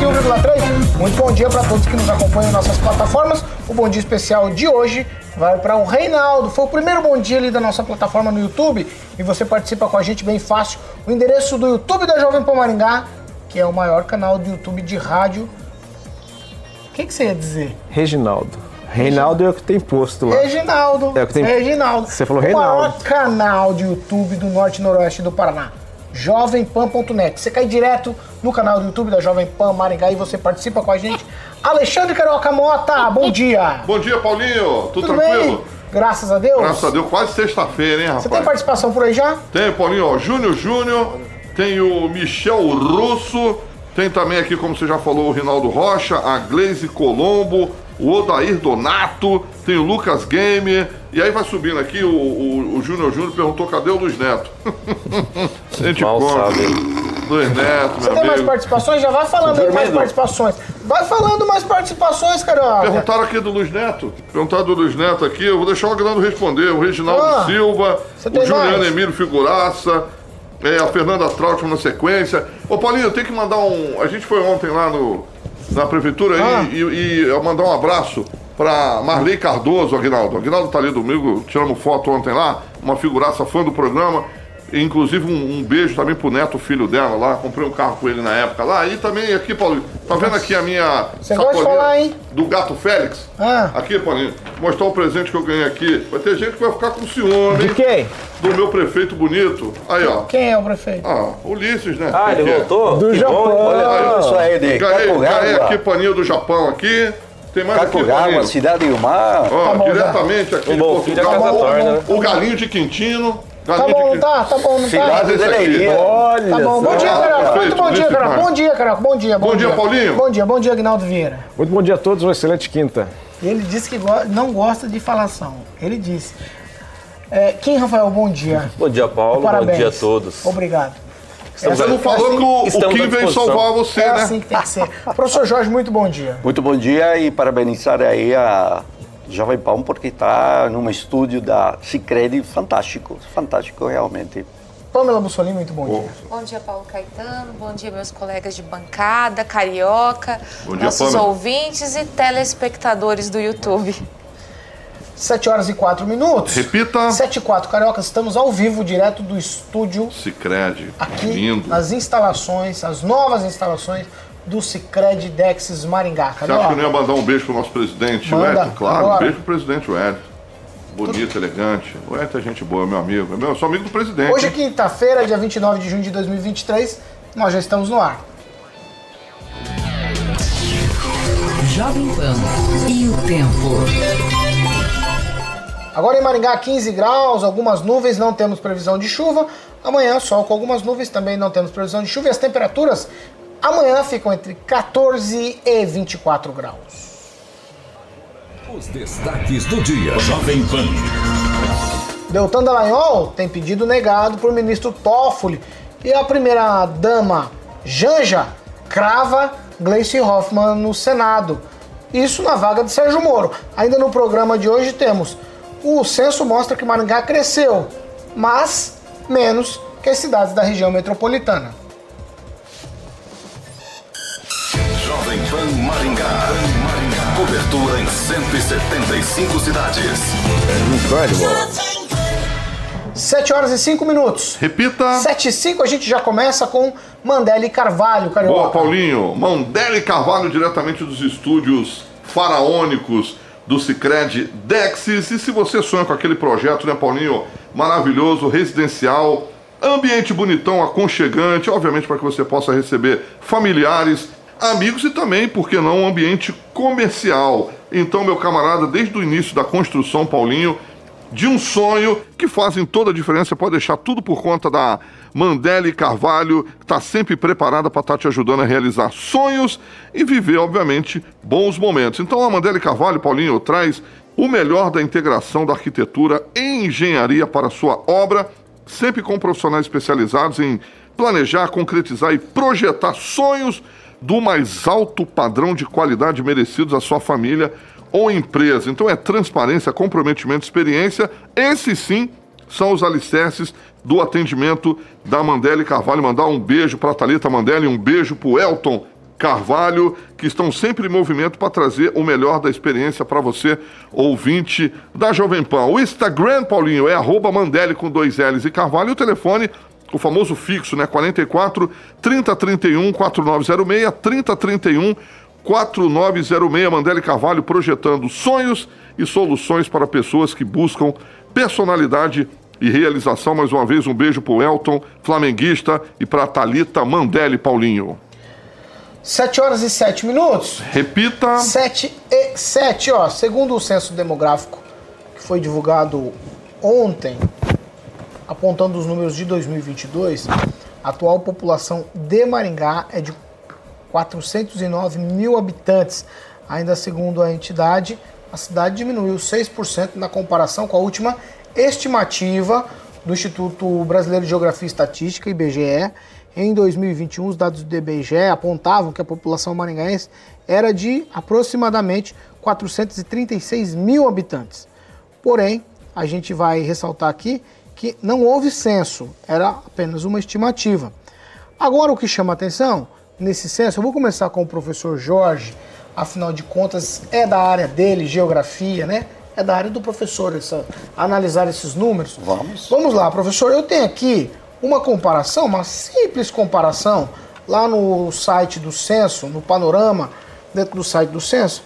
101,3. Muito bom dia para todos que nos acompanham em nossas plataformas. O bom dia especial de hoje vai para o Reinaldo. Foi o primeiro bom dia ali da nossa plataforma no YouTube e você participa com a gente bem fácil. O endereço do YouTube da Jovem Pan Maringá, que é o maior canal do YouTube de rádio. O que, que você ia dizer? Reginaldo. Reinaldo é o que tem posto lá. Reginaldo. É o que tem- Reginaldo. Você falou O maior Reinaldo. canal de YouTube do Norte e Noroeste do Paraná. Jovempan.net. Você cai direto no canal do YouTube da Jovem Pan Maringá e você participa com a gente. Alexandre Carioca Mota, bom dia. Bom dia, Paulinho. Tudo, Tudo tranquilo? bem? Graças a Deus. Graças a Deus, quase sexta-feira, hein, rapaz? Você tem participação por aí já? Tem, Paulinho, ó, Júnior Júnior, tem o Michel Russo, tem também aqui, como você já falou, o Rinaldo Rocha, a Glaze Colombo, o Odair Donato, tem o Lucas Game, e aí vai subindo aqui, o, o, o Júnior Júnior perguntou cadê o Luiz Neto? a gente Mal conta. sabe. Luiz Neto, Você meu tem mais amigo. participações? Já vai falando aí mais participações. Vai falando mais participações, Carioca. Perguntaram aqui do Luiz Neto. Perguntaram do Luiz Neto aqui, eu vou deixar o Aguinaldo responder. O Reginaldo Ah, Silva, você o Juliano mais? Emílio Figuraça, é, a Fernanda Trautmann na sequência. Ô Paulinho, eu tenho que mandar um. A gente foi ontem lá no, na prefeitura aí Ah. e, e eu mandar um abraço pra Marley Cardoso, Aguinaldo. Aguinaldo tá ali domingo, tiramos foto ontem lá, uma figuraça fã do programa. Inclusive um, um beijo também pro neto, filho dela lá. Comprei um carro com ele na época lá. E também aqui, Paulinho, tá vendo aqui a minha Você gosta de sacolinha falar, hein? do gato Félix? Ah. Aqui, Paulinho, mostrar o presente que eu ganhei aqui. Vai ter gente que vai ficar com ciúme, De hein? quem? Do meu prefeito bonito. Aí, ó. Quem é o prefeito? Ah, Ulisses, né? Ah, ele voltou? Do Que Japão. bom. Olha Olha, isso aí de Ganhei, ganhei Kakogawa. aqui paninho do Japão aqui. Tem mais paninho. cidade do mar. Ó, Tá diretamente aqui de bom filho é Portugal. casa bom, torna, né? O galinho de Quintino. Tá bom, de não tá? Tá bom, não tá? Olha Tá bom, bom dia, Carioca. Muito bom dia. Maia. Bom dia, Carioca. Bom dia, Bom dia, Paulinho. Bom dia, bom dia, Aguinaldo Vieira. Muito bom dia a todos, uma excelente quinta. Ele disse que go- não gosta de falação. Ele disse. É, Kim Rafael, bom dia. Bom dia, Paulo. Parabéns. Bom dia a todos. Obrigado. Estamos Você não falou que o, o Kim veio salvar você, É né? assim que tem que ser. Professor Jorge, muito bom dia. Muito bom dia e parabenizar aí a Jovem Pan porque está num estúdio da Cicred fantástico, fantástico realmente. Pamela Bussolini, muito bom dia. Bom dia, Paulo Caetano. Bom dia, meus colegas de bancada, carioca, Bom dia, nossos Pamela. ouvintes e telespectadores do YouTube. 7 horas e 4 minutos. Repita. 7 e 4, Carioca, estamos ao vivo, direto do estúdio, Cicred. aqui Lindo. nas instalações, as novas instalações do Cicred Dexis Maringá. Você acha que eu não ia Carioca, mandar um beijo pro nosso presidente, Manda, o Hélio? Claro, agora. um beijo pro presidente, o Hélio. Bonito, elegante. O Hélio é gente boa, meu amigo. É meu, sou amigo do presidente. hoje é quinta-feira, dia 29 de junho de 2023, nós já estamos no ar. Jovem Pan e o tempo. Agora em Maringá, 15 graus, algumas nuvens, não temos previsão de chuva. Amanhã, sol com algumas nuvens, também não temos previsão de chuva. E as temperaturas amanhã ficam entre 14 e 24 graus. Os destaques do dia. Jovem Pan. Deltan Dallagnol tem pedido negado por ministro Toffoli. E a primeira-dama Janja crava Gleice Hoffmann no Senado. Isso na vaga de Sérgio Moro. Ainda no programa de hoje temos o censo mostra que Maringá cresceu, mas menos que as cidades da região metropolitana. Jovem Pan Maringá. Cobertura em 175 cidades. Incredible. 7 horas e 5 minutos. Repita. 7 e 5 a gente já começa com Mandela e Carvalho, Carioca. Boa, Paulinho. Mandele Carvalho, diretamente dos estúdios faraônicos do Cicred Dexis. E se você sonha com aquele projeto, né, Paulinho? Maravilhoso, residencial, ambiente bonitão, aconchegante, obviamente para que você possa receber familiares, amigos e também, por que não, um ambiente comercial. Então, meu camarada, desde o início da construção, Paulinho, de um sonho que fazem toda a diferença. Pode deixar tudo por conta da Mandele Carvalho, que está sempre preparada para estar tá te ajudando a realizar sonhos e viver, obviamente, bons momentos. Então a Mandele Carvalho, Paulinho, traz o melhor da integração da arquitetura e engenharia para a sua obra, sempre com profissionais especializados em planejar, concretizar e projetar sonhos do mais alto padrão de qualidade merecidos à sua família ou empresa. Então é transparência, comprometimento, experiência. Esses sim são os alicerces do atendimento da Mandele Carvalho. Mandar um beijo para a Thalita Mandele, um beijo para o Elton Carvalho, que estão sempre em movimento para trazer o melhor da experiência para você, ouvinte da Jovem Pan. O Instagram, Paulinho, é arroba Mandele com dois L's e Carvalho. O telefone, o famoso fixo, né? 44 3031 4906 3031 4906 Mandele Carvalho projetando sonhos e soluções para pessoas que buscam personalidade e realização. Mais uma vez, um beijo para o Elton, flamenguista, e para a Thalita Mandele Paulinho. 7 horas e 7 minutos. Repita. 7 e 7, ó. Segundo o censo demográfico que foi divulgado ontem, apontando os números de 2022, a atual população de Maringá é de 409 mil habitantes. Ainda segundo a entidade, a cidade diminuiu 6% na comparação com a última estimativa do Instituto Brasileiro de Geografia e Estatística, IBGE. Em 2021, os dados do IBGE apontavam que a população maringaense era de aproximadamente 436 mil habitantes. Porém, a gente vai ressaltar aqui que não houve censo, era apenas uma estimativa. Agora, o que chama atenção nesse censo, eu vou começar com o professor Jorge, afinal de contas é da área dele, geografia, né? É da área do professor essa, analisar esses números. Vamos. Vamos lá, professor. Eu tenho aqui uma comparação, uma simples comparação, lá no site do censo, no panorama, dentro do site do censo.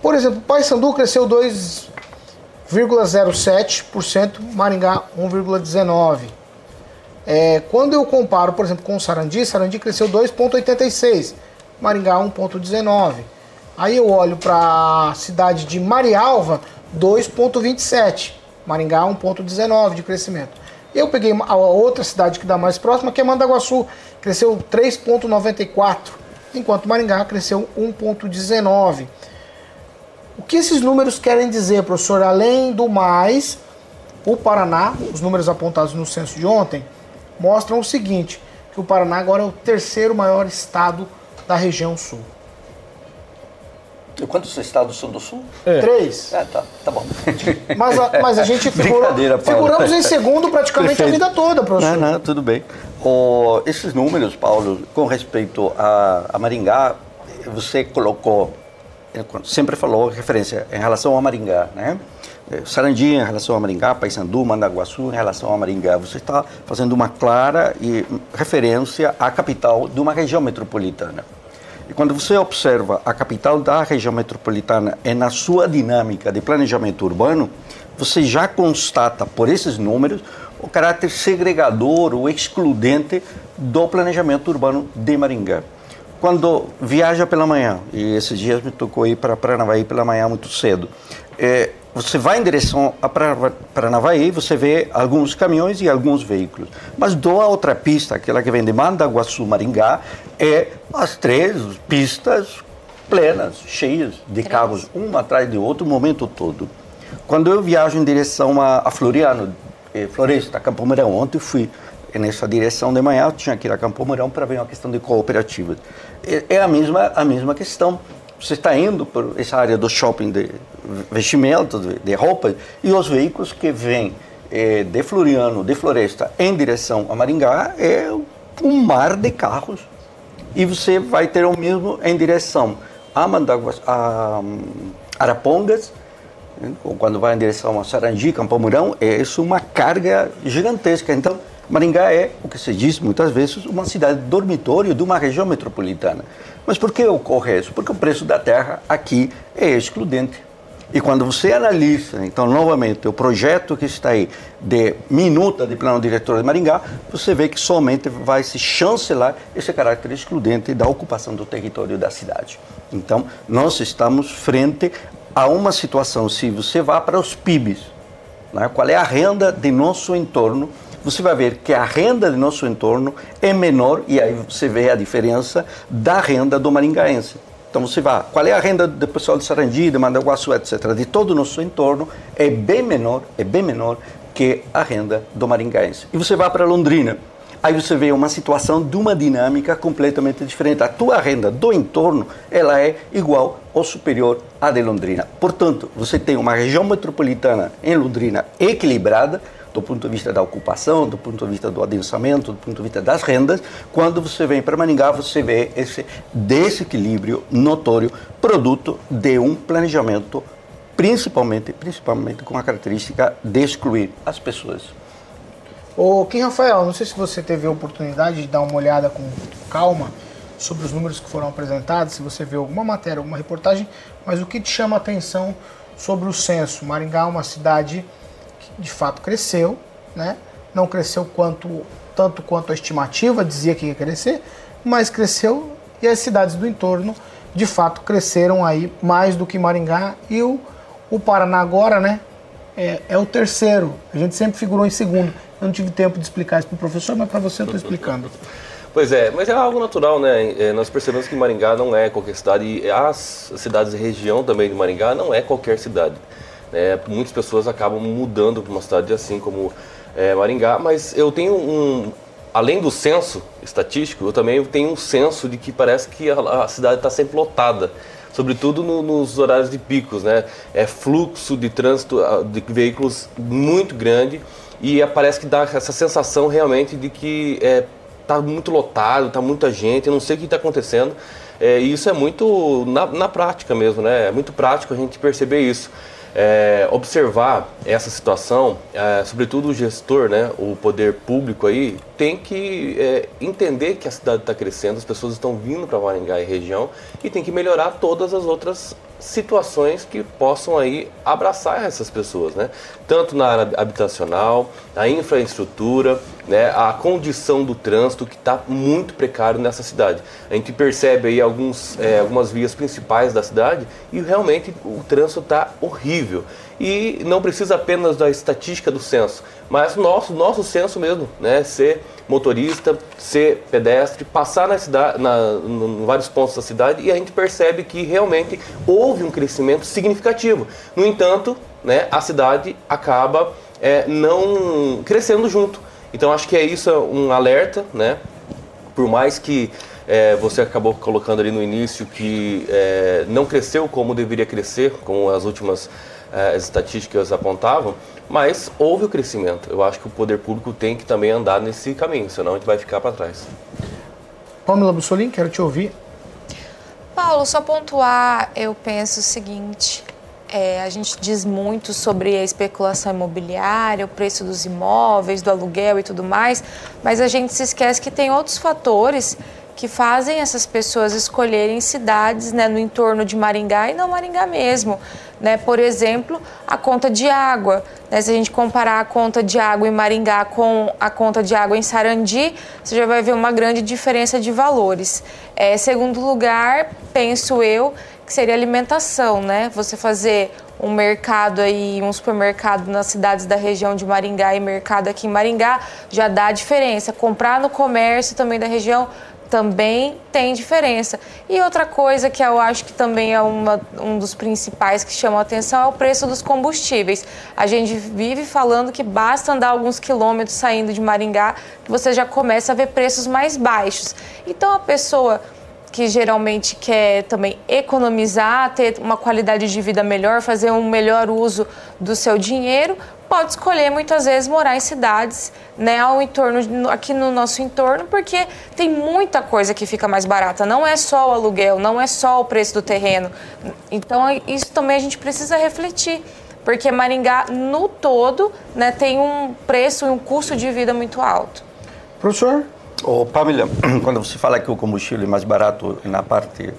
Por exemplo, Paysandu cresceu 2,07%, Maringá 1,19%. É, quando eu comparo, por exemplo, com o Sarandi, Sarandi cresceu 2,86%, Maringá 1,19%. Aí eu olho para a cidade de Marialva, 2,27%, Maringá 1,19% de crescimento. Eu peguei a outra cidade que dá mais próxima, que é Mandaguaçu, cresceu 3,94%, enquanto Maringá cresceu 1,19%. O que esses números querem dizer, professor? Além do mais, o Paraná, os números apontados no censo de ontem, mostram o seguinte, que o Paraná agora é o terceiro maior estado da região sul. E quantos estados são do sul? É. Três. É, tá, tá bom. Mas a, mas a gente figurou, figuramos em segundo praticamente Perfeito. a vida toda, professor. Não, não, tudo bem. O, esses números, Paulo, com respeito a, a Maringá, você colocou, sempre falou referência em relação a Maringá, né? É, Sarandi em relação a Maringá, Paysandu, Mandaguaçu em relação a Maringá. Você está fazendo uma clara referência à capital de uma região metropolitana. E quando você observa a capital da região metropolitana e na sua dinâmica de planejamento urbano, você já constata por esses números o caráter segregador ou excludente do planejamento urbano de Maringá. Quando viaja pela manhã, e esses dias me tocou ir para Paranavaí pela manhã muito cedo, é, você vai em direção a Paranavaí, você vê alguns caminhões e alguns veículos. Mas do a outra pista, aquela que vem de Mandaguaçu, Maringá, é as três pistas plenas, cheias de três. carros, um atrás do outro, o momento todo. Quando eu viajo em direção a, a Floriano, eh, Floresta, Campo Mourão, ontem fui nessa direção de manhã, eu tinha que ir a Campo Mourão para ver uma questão de cooperativas. É, é a mesma, a mesma questão você está indo por essa área do shopping de vestimentos, de, de roupas, e os veículos que vêm é, de Floriano, de Floresta, em direção a Maringá, é um mar de carros. E você vai ter o mesmo em direção a, Mandaguas, a um, Arapongas, né? quando vai em direção a Sarangi, Campo Mourão, é isso uma carga gigantesca. Então, Maringá é, o que se diz muitas vezes, uma cidade dormitório de uma região metropolitana. Mas por que ocorre isso? Porque o preço da terra aqui é excludente. E quando você analisa, então, novamente, o projeto que está aí de minuta de plano diretor de Maringá, você vê que somente vai se chancelar esse caráter excludente da ocupação do território da cidade. Então, nós estamos frente a uma situação, se você vá para os PIBs, né? qual é a renda de nosso entorno, você vai ver que a renda de nosso entorno é menor, e aí você vê a diferença da renda do maringaense. Então você vai, qual é a renda do pessoal de Sarandi, de Mandaguaçu, etc., de todo o nosso entorno, é bem menor, é bem menor que a renda do maringaense. E você vai para Londrina, aí você vê uma situação de uma dinâmica completamente diferente. A tua renda do entorno, ela é igual ou superior à de Londrina. Portanto, você tem uma região metropolitana em Londrina equilibrada, do ponto de vista da ocupação, do ponto de vista do adensamento, do ponto de vista das rendas. Quando você vem para Maningá, você vê esse desequilíbrio notório, produto de um planejamento, principalmente, principalmente com a característica de excluir as pessoas. Ô, Kim Rafael, não sei se você teve a oportunidade de dar uma olhada com calma sobre os números que foram apresentados, se você viu alguma matéria, alguma reportagem, mas o que te chama a atenção sobre o censo? Maringá é uma cidade de fato cresceu, né? Não cresceu quanto, tanto quanto a estimativa dizia que ia crescer, mas cresceu e as cidades do entorno de fato cresceram aí mais do que Maringá e o, o Paraná agora, né? É, é o terceiro. A gente sempre figurou em segundo. Eu não tive tempo de explicar isso para o professor, mas para você eu estou explicando. Pois é, mas é algo natural, né? É, nós percebemos que Maringá não é qualquer cidade e as cidades de região também de Maringá não é qualquer cidade. É, muitas pessoas acabam mudando para uma cidade assim como é, Maringá, mas eu tenho um, além do censo estatístico, eu também tenho um senso de que parece que a, a cidade está sempre lotada, sobretudo no, nos horários de picos, né? É fluxo de trânsito de veículos muito grande e é, parece que dá essa sensação realmente de que é, muito lotado, está muita gente, eu não sei o que está acontecendo. É, e isso é muito na, na prática mesmo, né? É muito prático a gente perceber isso é, observar essa situação, é, sobretudo o gestor, né, o poder público aí, tem que é, entender que a cidade está crescendo, as pessoas estão vindo para Maringá e região e tem que melhorar todas as outras situações que possam aí abraçar essas pessoas, né? Tanto na área habitacional, a infraestrutura, né? A condição do trânsito que está muito precário nessa cidade. A gente percebe aí alguns, é, algumas vias principais da cidade e realmente o trânsito está horrível. E não precisa apenas da estatística do censo, mas nosso nosso censo mesmo, né? Ser motorista, ser pedestre, passar na cidade, na, em vários pontos da cidade e a gente percebe que realmente houve um crescimento significativo. No entanto, né, a cidade acaba é, não crescendo junto. Então acho que é isso um alerta, né? Por mais que é, você acabou colocando ali no início que é, não cresceu como deveria crescer, como as últimas é, estatísticas apontavam, mas houve o crescimento. Eu acho que o poder público tem que também andar nesse caminho, senão a gente vai ficar para trás. Pamela Bussolini, quero te ouvir. Paulo, só pontuar, eu penso o seguinte: é, a gente diz muito sobre a especulação imobiliária, o preço dos imóveis, do aluguel e tudo mais, mas a gente se esquece que tem outros fatores que fazem essas pessoas escolherem cidades né, no entorno de Maringá e não Maringá mesmo. Né? Por exemplo, a conta de água. Né? Se a gente comparar a conta de água em Maringá com a conta de água em Sarandi, você já vai ver uma grande diferença de valores. É, segundo lugar, penso eu, que seria alimentação, né? Você fazer um mercado aí, um supermercado nas cidades da região de Maringá e mercado aqui em Maringá já dá diferença. Comprar no comércio também da região também tem diferença. E outra coisa que eu acho que também é uma, um dos principais que chama a atenção é o preço dos combustíveis. A gente vive falando que basta andar alguns quilômetros saindo de Maringá que você já começa a ver preços mais baixos. Então a pessoa que geralmente quer também economizar, ter uma qualidade de vida melhor, fazer um melhor uso do seu dinheiro, pode escolher muitas vezes morar em cidades, né, ao entorno aqui no nosso entorno, porque tem muita coisa que fica mais barata. Não é só o aluguel, não é só o preço do terreno. Então isso também a gente precisa refletir, porque Maringá no todo, né, tem um preço e um custo de vida muito alto. Professor? Ô, Pamela, quando você fala que o combustível é mais barato na parte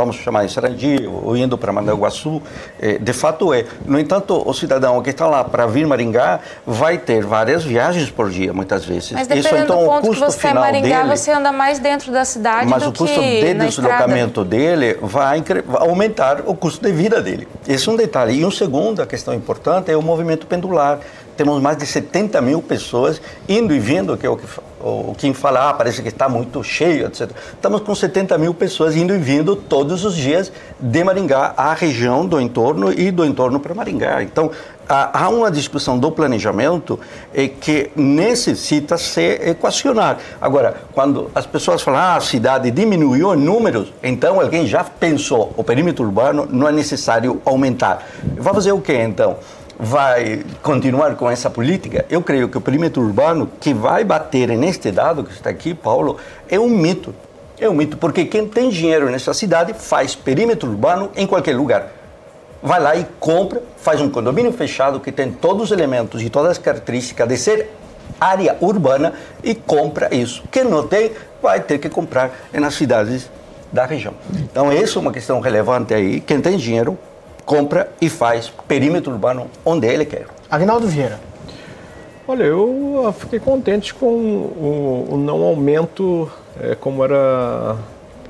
vamos chamar de Sarandi, ou indo para Mandaguaçu, é, de fato é. No entanto, o cidadão que está lá para vir Maringá vai ter várias viagens por dia, muitas vezes. Mas dependendo Isso, então, do ponto o custo que você é final Maringá, dele, você anda mais dentro da cidade mas do o custo que de deslocamento dele vai, vai aumentar o custo de vida dele. Esse é um detalhe. E um segundo, a questão importante, é o movimento pendular. Temos mais de 70 mil pessoas indo e vindo, que é o que o Kim fala, ah, parece que está muito cheio, etc. Estamos com 70 mil pessoas indo e vindo todos os dias de Maringá à região do entorno e do entorno para Maringá. Então, há uma discussão do planejamento eh, que necessita ser equacionar. Agora, quando as pessoas falam, ah, a cidade diminuiu em números, então alguém já pensou, o perímetro urbano não é necessário aumentar. Vai fazer o quê, então? Vai continuar com essa política? Eu creio que o perímetro urbano que vai bater neste dado que está aqui, Paulo, é um mito. É um mito, porque quem tem dinheiro nessa cidade faz perímetro urbano em qualquer lugar vai lá e compra, faz um condomínio fechado que tem todos os elementos e todas as características de ser área urbana e compra isso. Quem não tem, vai ter que comprar nas cidades da região. Então, essa é uma questão relevante aí. Quem tem dinheiro, compra e faz perímetro urbano onde ele quer. Agnaldo Vieira. Olha, eu ah, fiquei contente com o, o não aumento eh, como era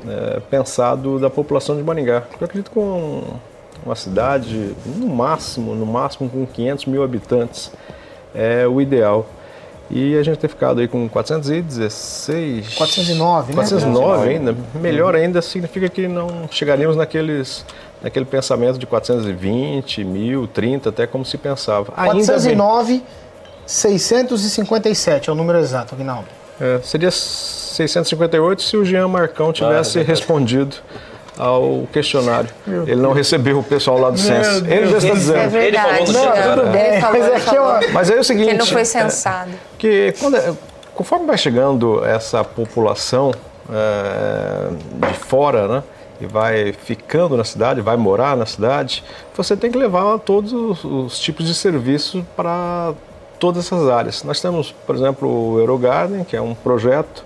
eh, pensado da população de Maringá. Eu acredito que com uma cidade, no máximo, no máximo com 500 mil habitantes, é o ideal. E a gente ter ficado aí com 416... 409, né? 409 ainda. Melhor ainda significa que não chegaríamos naqueles, naquele pensamento de 420 mil, 30, até como se pensava. Ainda bem. 409, 657 é o número exato, Agnaldo. É, seria 658 se o Jean Marcão tivesse respondido ao questionário. Ele não recebeu o pessoal lá do censo. Ele já está É dizendo. verdade. falou no Jean. chat, né? Ele falou, Mas ele é que eu- falou. Mas aí é o Que seguinte. ele não foi é, censado. que quando é- conforme vai chegando essa população é, de fora, né, e vai ficando na cidade, vai morar na cidade, você tem que levar todos os, os tipos de serviços para todas essas áreas. Nós temos, por exemplo, o Eurogarden, que é um projeto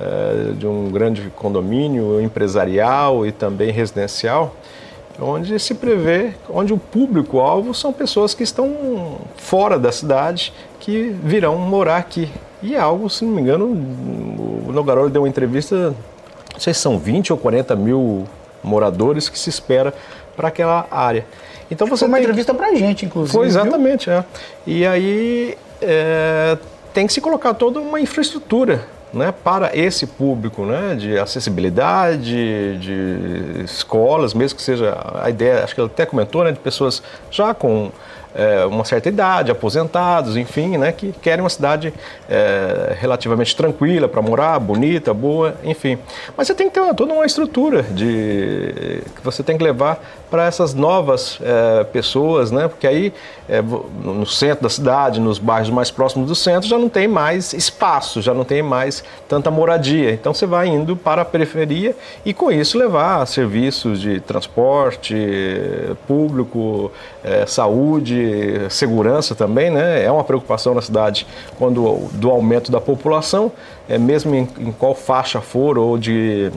é, de um grande condomínio empresarial e também residencial, onde se prevê, onde o público-alvo são pessoas que estão fora da cidade, que virão morar aqui. E é algo, se não me engano, o Nogarolo deu uma entrevista, não sei se são 20 ou 40 mil moradores que se espera para aquela área. Então você Foi uma entrevista pra gente, inclusive. foi viu? exatamente, é. E aí é, tem que se colocar toda uma infraestrutura né, para esse público, né, de acessibilidade, de escolas, mesmo que seja a ideia, acho que ele até comentou, né, de pessoas já com é, uma certa idade, aposentados, enfim, né, que querem uma cidade é, relativamente tranquila para morar, bonita, boa, enfim. Mas você tem que ter uma- toda uma estrutura de que você tem que levar para essas novas é, pessoas, né, porque aí é, no centro da cidade, nos bairros mais próximos do centro, já não tem mais espaço, já não tem mais tanta moradia. Então você vai indo para a periferia e com isso levar serviços de transporte eh, público, eh, segurança também, né? É uma preocupação na cidade quando do aumento da população, é mesmo em, em qual faixa for ou de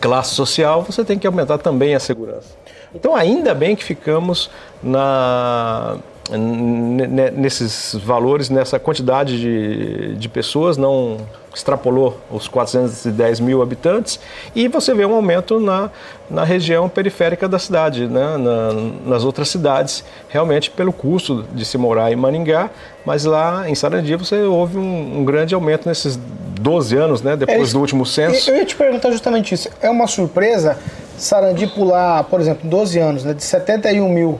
classe social, você tem que aumentar também a segurança. Então, ainda bem que ficamos na, nesses valores, nessa quantidade de, de pessoas, não extrapolou os 410 mil habitantes, e você vê um aumento na, na região periférica da cidade, né? Na- nas outras cidades, realmente pelo custo de se morar em Maringá, mas lá em Sarandi você houve um, um grande aumento nesses 12 anos, né? É depois isso. do último censo. Eu ia te perguntar justamente isso. É uma surpresa Sarandi pular, por exemplo, 12 anos, né, de 71 mil,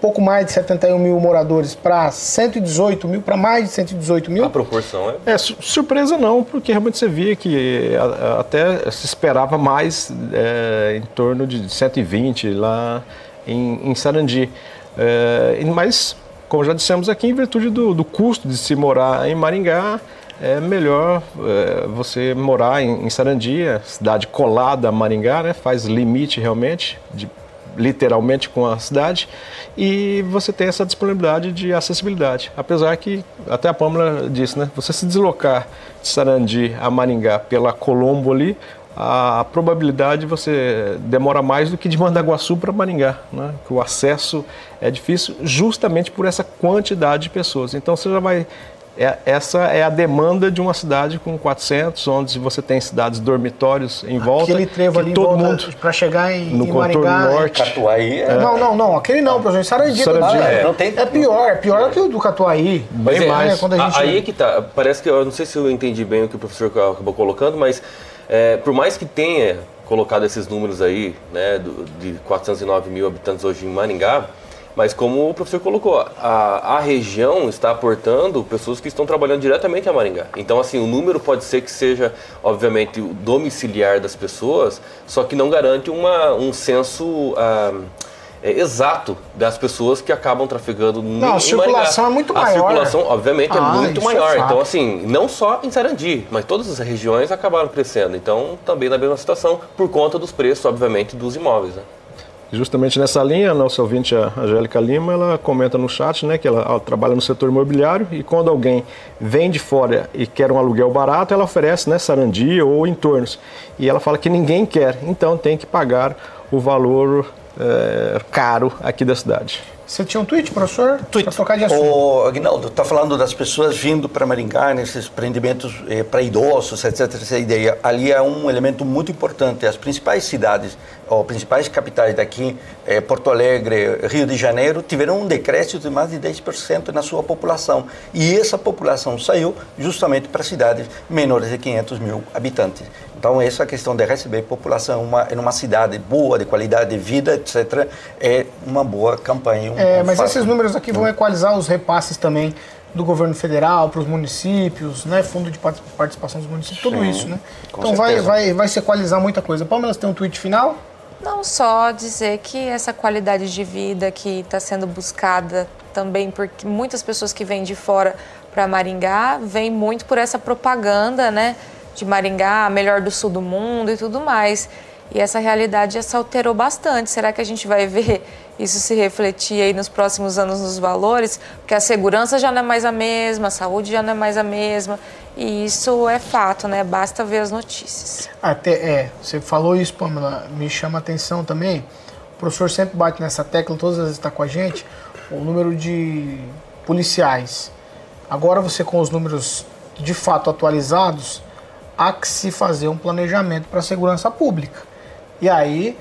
pouco mais de 71 mil moradores para 118 mil, para mais de 118 mil? A proporção é. É, su- surpresa não, porque realmente você via que a- a- até se esperava mais é, em torno de 120 lá em, em Sarandi. É, mas, como já dissemos aqui, em virtude do, do custo de se morar em Maringá, é melhor é, você morar em, em Sarandi, a cidade colada a Maringá, né, faz limite realmente de literalmente com a cidade e você tem essa disponibilidade de acessibilidade. Apesar que, até a Pâmela disse, né? Você se deslocar de Sarandi a Maringá pela Colombo ali, a probabilidade você demora mais do que de Mandaguaçu para Maringá, né? que o acesso é difícil justamente por essa quantidade de pessoas. Então você já vai é, essa é a demanda de uma cidade com 400, onde você tem cidades dormitórios em volta. Aquele trevo ali todo mundo para chegar em, no em contorno Maringá. norte. Catuaí é... Não, não, não. Aquele não, professor. Sarandi. Sarandi, é, é. Não tem- é pior, é pior que o do Catuaí. Bem Mas é, mais. É, quando a gente... Aí é que tá. Parece que eu não sei se eu entendi bem o que o professor acabou colocando, mas é, por mais que tenha colocado esses números aí, né, do- de 409 mil habitantes hoje em Maringá, mas como o professor colocou, a, a região está aportando pessoas que estão trabalhando diretamente a Maringá. Então, assim, o número pode ser que seja, obviamente, o domiciliar das pessoas, só que não garante uma, um censo ah, é, exato das pessoas que acabam trafegando no Não, a circulação é muito maior. A circulação, obviamente, Ah, é muito é maior. fato. então, assim, não só em Sarandi, mas todas as regiões acabaram crescendo. Então, também na mesma situação, por conta dos preços, obviamente, dos imóveis. Né? Justamente nessa linha, a nossa ouvinte, a Angélica Lima, ela comenta no chat né, que ela, ela trabalha no setor imobiliário e quando alguém vem de fora e quer um aluguel barato, ela oferece né, Sarandi ou entornos. E ela fala que ninguém quer, então tem que pagar o valor eh, caro aqui da cidade. Você tinha um tweet, professor? Tweet. Pra trocar de assunto. O Aguinaldo está falando das pessoas vindo para Maringá nesses prendimentos eh, para idosos, etc. Essa ideia ali é um elemento muito importante. As principais cidades, ou principais capitais daqui, eh, Porto Alegre, Rio de Janeiro, tiveram um decréscimo de mais de 10% na sua população. E essa população saiu justamente para cidades menores de 500 mil habitantes. Então, essa questão de receber população em uma, em uma cidade boa, de qualidade de vida, etc., é uma boa campanha. um É, mas fato. esses números aqui vão equalizar os repasses também do governo federal para os municípios, né? Fundo de part- participação dos municípios, tudo Sim, isso, né? Então vai, certeza. vai, vai se equalizar muita coisa. Você tem um tweet final? Não só dizer que essa qualidade de vida que está sendo buscada também porque muitas pessoas que vêm de fora para Maringá vêm muito por essa propaganda, né, de Maringá, a melhor do sul do mundo e tudo mais. E essa realidade já se alterou bastante. Será que a gente vai ver isso se refletir aí nos próximos anos nos valores? Porque a segurança já não é mais a mesma, a saúde já não é mais a mesma. E isso é fato, né? Basta ver as notícias. Até, é, você falou isso, Pamela, me chama a atenção também. O professor sempre bate nessa tecla, todas as vezes está com a gente, o número de policiais. Agora você com os números de fato atualizados, há que se fazer um planejamento para a segurança pública. E aí,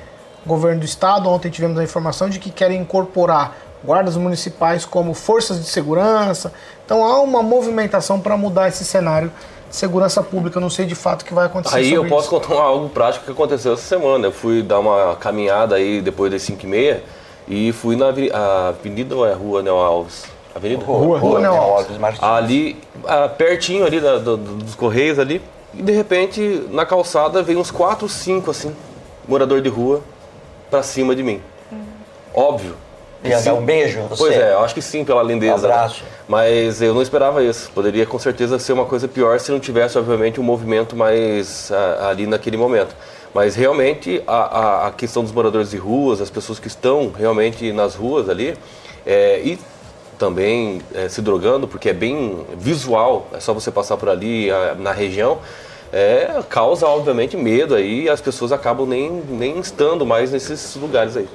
governo do estado, ontem tivemos a informação de que querem incorporar guardas municipais como forças de segurança. Então há uma movimentação para mudar esse cenário de segurança pública. Eu não sei de fato o que vai acontecer. Aí eu posso isso. contar algo prático que aconteceu essa semana. Eu fui dar uma caminhada aí depois das 5 e meia e fui na avenida ou é rua Neo Alves? Avenida? Rua, Rua Neo Alves. Martins. Ali, pertinho ali da- do- do- dos Correios ali. E de repente, na calçada, veio uns 4, 5 assim, morador de rua, pra cima de mim. Óbvio. Dar um beijo? Você? Pois é, eu acho que sim, pela lindeza. né? Abraço. Mas eu não esperava isso. Poderia com certeza ser uma coisa pior se não tivesse, obviamente, um movimento mais ah, ali naquele momento. Mas realmente a, a- a questão dos moradores de ruas, as pessoas que estão realmente nas ruas ali, é, e também é, se drogando, porque é bem visual, é só você passar por ali ah, na região, é, causa obviamente medo aí e as pessoas acabam nem, nem estando mais nesses lugares aí.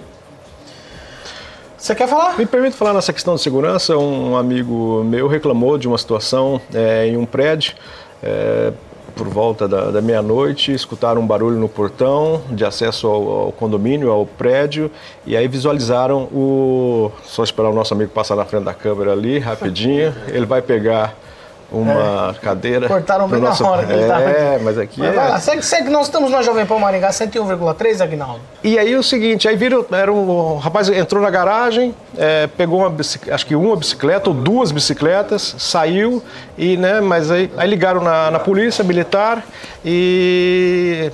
Você quer falar? Me permite falar nessa questão de segurança. Um amigo meu reclamou de uma situação é, em um prédio. é, por volta da, da meia-noite, escutaram um barulho no portão de acesso ao, ao condomínio, ao prédio, e aí visualizaram o. Só esperar o nosso amigo passar na frente da câmera ali, rapidinho. Ele vai pegar uma cadeira. Cortaram bem na hora que ele tava É, aqui. mas aqui Mas é. vai lá, segue, segue, nós estamos na Jovem Pan Maringá 101,3, Agnaldo. E aí o seguinte, aí viram, era um o rapaz entrou na garagem, é, pegou uma acho que uma bicicleta ou duas bicicletas, saiu e, né, mas aí, aí ligaram na, na polícia militar e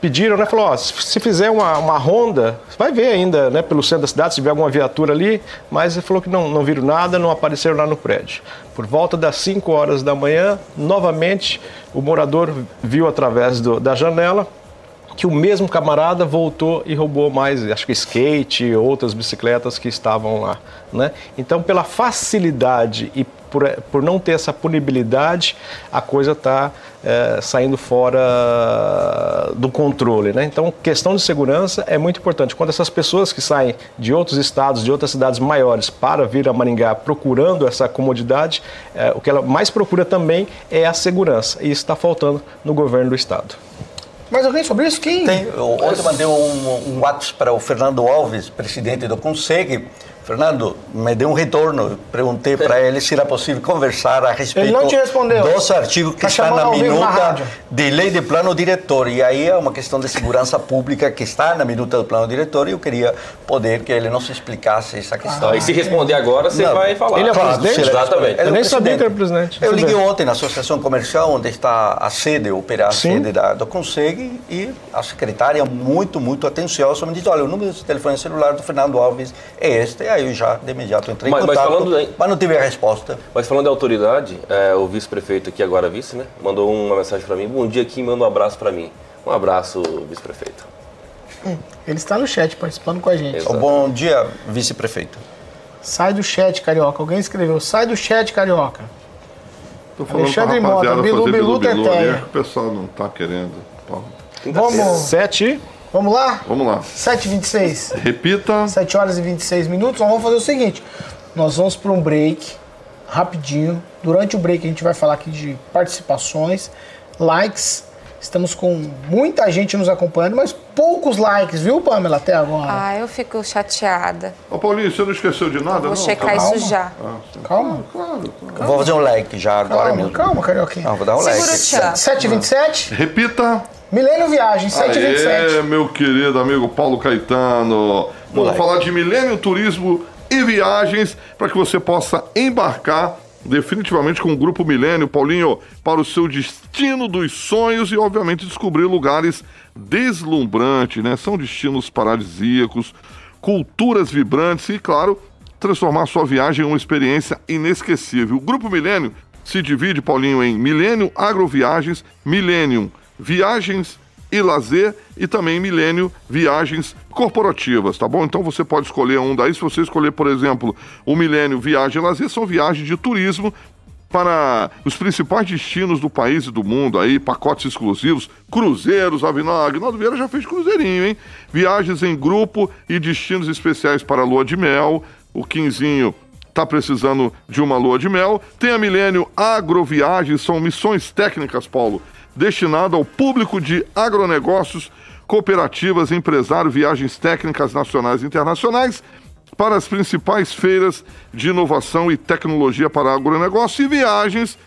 pediram, né, falou, ó, se, fizer uma, uma ronda, vai ver ainda, né, pelo centro da cidade se tiver alguma viatura ali, mas ele falou que não, não viram nada, não apareceram lá no prédio. Por volta das 5 horas da manhã, novamente o morador viu através do- da janela que o mesmo camarada voltou e roubou mais, acho que skate, outras bicicletas que estavam lá. Né? Então, pela facilidade e por, por não ter essa punibilidade, a coisa está é, saindo fora do controle. Né? Então, questão de segurança é muito importante. Quando essas pessoas que saem de outros estados, de outras cidades maiores para vir a Maringá procurando essa comodidade, é, o que ela mais procura também é a segurança. E isso está faltando no governo do estado. Mais alguém sobre isso? Quem? Tem, ontem mandei um, um WhatsApp para o Fernando Alves, presidente do Conselho, Fernando, me deu um retorno. Perguntei para ele se era possível conversar a respeito ele não te respondeu. dos artigos que tá está na minuta na de lei de plano diretor. E aí é uma questão de segurança pública que está na minuta do plano diretor e eu queria poder que ele não se explicasse essa questão. Ah, e se responder agora, você não, vai falar. Ele é o presidente? Exatamente. É eu nem sabia que era presidente. Eu liguei ontem na Associação Comercial, onde está a sede, operar a sede da, do Conselho, e a secretária, muito, muito atenciosa, me disse, olha, o número de telefone celular do Fernando Alves é este. E aí eu já de imediato entrei mas, em contato, mas, falando, mas não tive a resposta. Mas falando da autoridade, é, o vice-prefeito aqui, agora vice, né, mandou uma mensagem para mim, bom dia aqui, manda um abraço para mim. Um abraço, vice-prefeito. Hum, ele está no chat participando com a gente. Exato. Bom dia, vice-prefeito. Sai do chat, Carioca. Alguém escreveu, sai do chat, Carioca. Tô falando Alexandre Mota, Bilu, Bilu, Bilu, Bilu é O pessoal não está querendo. Vamos. Sete. Vamos lá? Vamos lá. 7h26. Repita. 7 horas e 26 minutos. Nós vamos fazer o seguinte: nós vamos para um break, rapidinho. Durante o break, a gente vai falar aqui de participações, likes. Estamos com muita gente nos acompanhando, mas poucos likes, viu, Pamela, até agora? Ah, eu fico chateada. Ô, Paulinho, você não esqueceu de nada, Vou não? checar calma. isso já. Ah, calma. Claro, claro. Vou fazer um like já agora calma, mesmo. Calma, Carioquinha. Não, vou dar um Segura like. o tchan. 7h27. Repita. Milênio Viagem, 7h27. É, meu querido amigo Paulo Caetano. Vamos falar de Milênio Turismo e Viagens para que você possa embarcar definitivamente com o Grupo Milênio, Paulinho, para o seu destino dos sonhos e, obviamente, descobrir lugares deslumbrantes, né? São destinos paradisíacos, culturas vibrantes e, claro, transformar sua viagem em uma experiência inesquecível. O Grupo Milênio se divide, Paulinho, em Milênio Agroviagens, Milênio viagens e lazer e também Milênio Viagens Corporativas, tá bom? Então você pode escolher um daí. Se você escolher, por exemplo, o Milênio Viagem e Lazer, são viagens de turismo para os principais destinos do país e do mundo aí, pacotes exclusivos, cruzeiros, Avinal, Agnaldo Vieira já fez cruzeirinho, hein? Viagens em grupo e destinos especiais para a lua de mel, o Quinzinho tá precisando de uma lua de mel. Tem a Milênio Agroviagens, são missões técnicas, Paulo, destinado ao público de agronegócios, cooperativas, empresários, viagens técnicas nacionais e internacionais para as principais feiras de inovação e tecnologia para agronegócio e viagens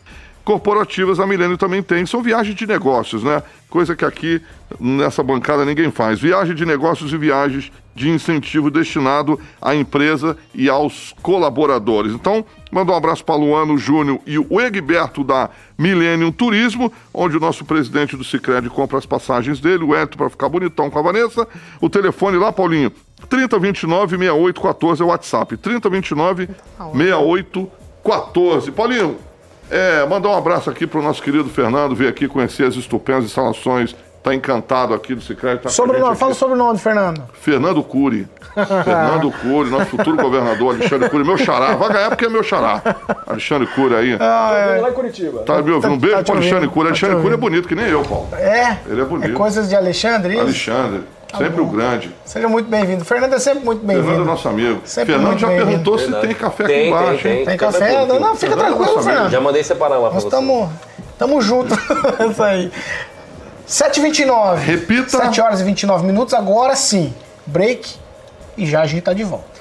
corporativas a Milênio também tem. São viagens de negócios, né? Coisa que aqui nessa bancada ninguém faz. Viagem de negócios e viagens de incentivo destinado à empresa e aos colaboradores. Então, manda um abraço para Luano Júnior e o Egberto da Millennium Turismo, onde o nosso presidente do Cicred compra as passagens dele, o Hélio para ficar bonitão com a Vanessa. O telefone lá, Paulinho, 3029 6814 é o WhatsApp. 3029 6814. Paulinho, é, mandar um abraço aqui para o nosso querido Fernando, vir aqui conhecer as estupendas instalações Tá encantado aqui do Cicred. Tá sobrenome, fala o sobrenome, Fernando. Fernando Cury. Fernando Cury, nosso futuro governador, Alexandre Cury, meu xará. Vai ganhar porque é meu xará. Alexandre Cury aí. Ah, é. Lá em Curitiba. Tá me ouvindo? Um beijo tá pro Alexandre Cury. Alexandre Cury é bonito, que nem eu, Paulo. É? Ele é bonito. É coisas de Alexandre, isso? Alexandre. Tá sempre o grande. Seja muito bem-vindo. Fernando é sempre muito bem-vindo. Fernando é nosso amigo. Sempre Fernando já perguntou se tem café Tem, aqui tem, embaixo. hein? tem. Tem Café café? com Não, não, fica Fernando é tranquilo, amigo. Fernando. Já mandei separar lá pra Nós você. estamos tamo junto. Isso aí. 7h29. Repita. 7 horas e 29 minutos. Agora sim. Break. E já a gente tá de volta.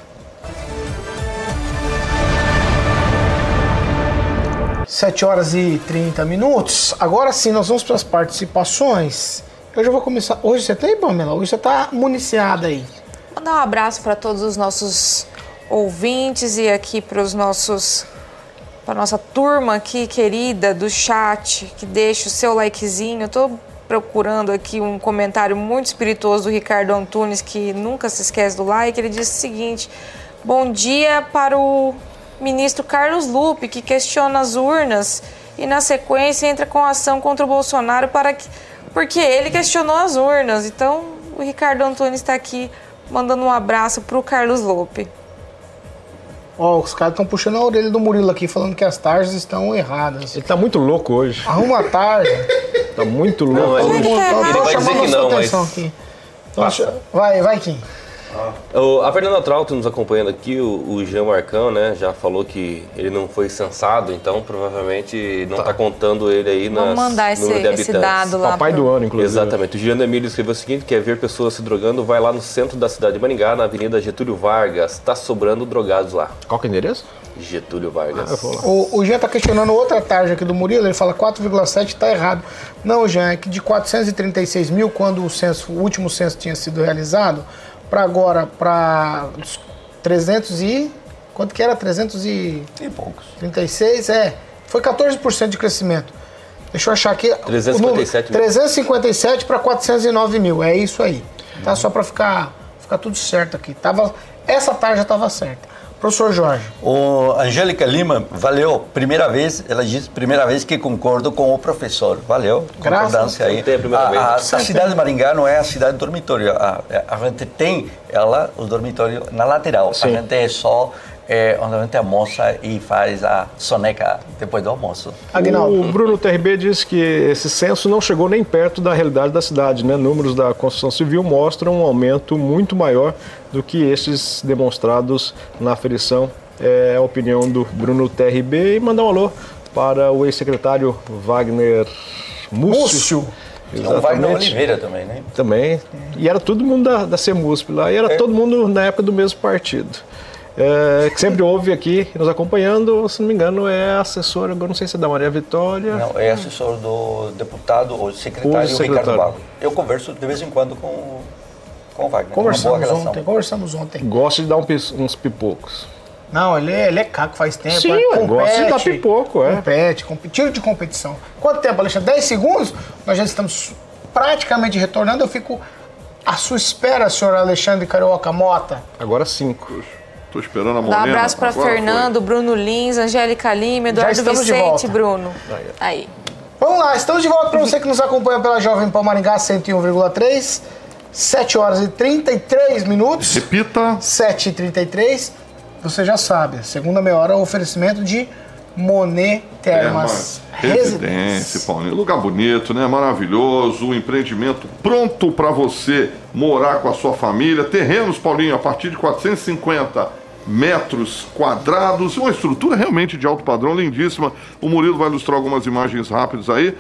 Sete horas e 30 minutos. Agora sim, nós vamos para as participações. Eu já vou começar. Hoje você tem, Pamela? Hoje você tá municiada aí. Mandar um abraço para todos os nossos ouvintes e aqui para os nossos para nossa turma aqui querida do chat, que deixa o seu likezinho. Eu tô procurando aqui um comentário muito espirituoso do Ricardo Antunes, que nunca se esquece do like. Ele disse o seguinte: Bom dia para o ministro Carlos Lupe, que questiona as urnas e na sequência entra com ação contra o Bolsonaro para que porque ele questionou as urnas. Então, o Ricardo Antunes está aqui mandando um abraço para o Carlos Lope. Ó, os caras estão puxando a orelha do Murilo aqui, falando que as tarjas estão erradas. Ele tá muito louco hoje. Arruma a tarja. Tá muito Não, louco. mas é ele, ele Tô vai dizer chamando que a sua não, mas atenção aqui. Então, vai, vai, Kim. O- a Fernanda Trauto nos acompanhando aqui, o, o Jean Marcão, né, já falou que ele não foi censado, então provavelmente não está contando ele aí nas Vamos mandar esse, número de esse habitantes. dado lá. Papai pro- do ano, inclusive. Exatamente. O Jean Emílio escreveu o seguinte, quer ver pessoas se drogando, vai lá no centro da cidade de Maringá, na Avenida Getúlio Vargas. Tá sobrando drogados lá. Qual que é o endereço? Getúlio Vargas. lá. O, o Jean tá questionando outra tarja aqui do Murilo, ele fala 4,7 tá errado. Não, Jean, é que de 436 mil, quando o, censo, o último censo tinha sido realizado, para agora, para 300 e... Quanto que era? 336? E poucos. é. Foi 14% de crescimento. Deixa eu achar aqui. o 357 número. mil. 357 para 409 mil. É isso aí. Tá? Só para ficar, ficar tudo certo aqui. Tava, essa tarja estava certa. Professor Jorge. O Angélica Lima, valeu. Primeira vez, ela disse, primeira vez que concordo com o professor. Valeu. Graças Concordância aí. A a, a- cidade de Maringá não é a cidade do dormitório. A, a gente tem ela, o dormitório na lateral. Sim. A gente é só é, onde a gente almoça e faz a soneca depois do almoço. Agnaldo. O Bruno TRB diz que esse censo não chegou nem perto da realidade da cidade. Né? Números da construção civil mostram um aumento muito maior do que esses demonstrados na aferição. É a opinião do Bruno TRB. E mandar um alô para o ex-secretário Wagner Múcio. Múcio. Tem o Wagner Oliveira também, né? Também. E era todo mundo da, da CEMUSP lá. E era todo mundo na época do mesmo partido. É, que sempre houve aqui nos acompanhando, se não me engano, é assessora, agora não sei se é da Maria Vitória. Não, é assessor do deputado ou secretário, secretário. Ricardo Bago. Eu converso de vez em quando com, o- com o Wagner. uma boa Conversamos ontem. Conversamos ontem. Gosta de dar um uns pipocos. Não, ele é, ele é caco faz tempo. Sim, é, eu gosto de dar pipoco, é. Compete, comp- tiro de competição. Quanto tempo, Alexandre? 10 segundos? Nós já estamos praticamente retornando. Eu fico à sua espera, senhor Alexandre Carioca Mota. Agora cinco. Tô esperando a Dá Morena. um abraço para Agora foi. Fernando, Bruno Lins, Angélica Lima, Eduardo Vicente. Bruno. Aí. Vamos lá, estamos de volta para você que nos acompanha pela Jovem Pan Maringá 101,3. 7 horas e 33 minutos. Repita. 7 e 33 Você já sabe, a segunda meia hora é o oferecimento de Monet Termas Residência, Residência. Paulinho. Lugar bonito, né? Maravilhoso. Um empreendimento pronto para você morar com a sua família. Terrenos, Paulinho, a partir de 450 metros quadrados. Uma estrutura realmente de alto padrão, lindíssima. O Murilo vai ilustrar algumas imagens rápidas aí.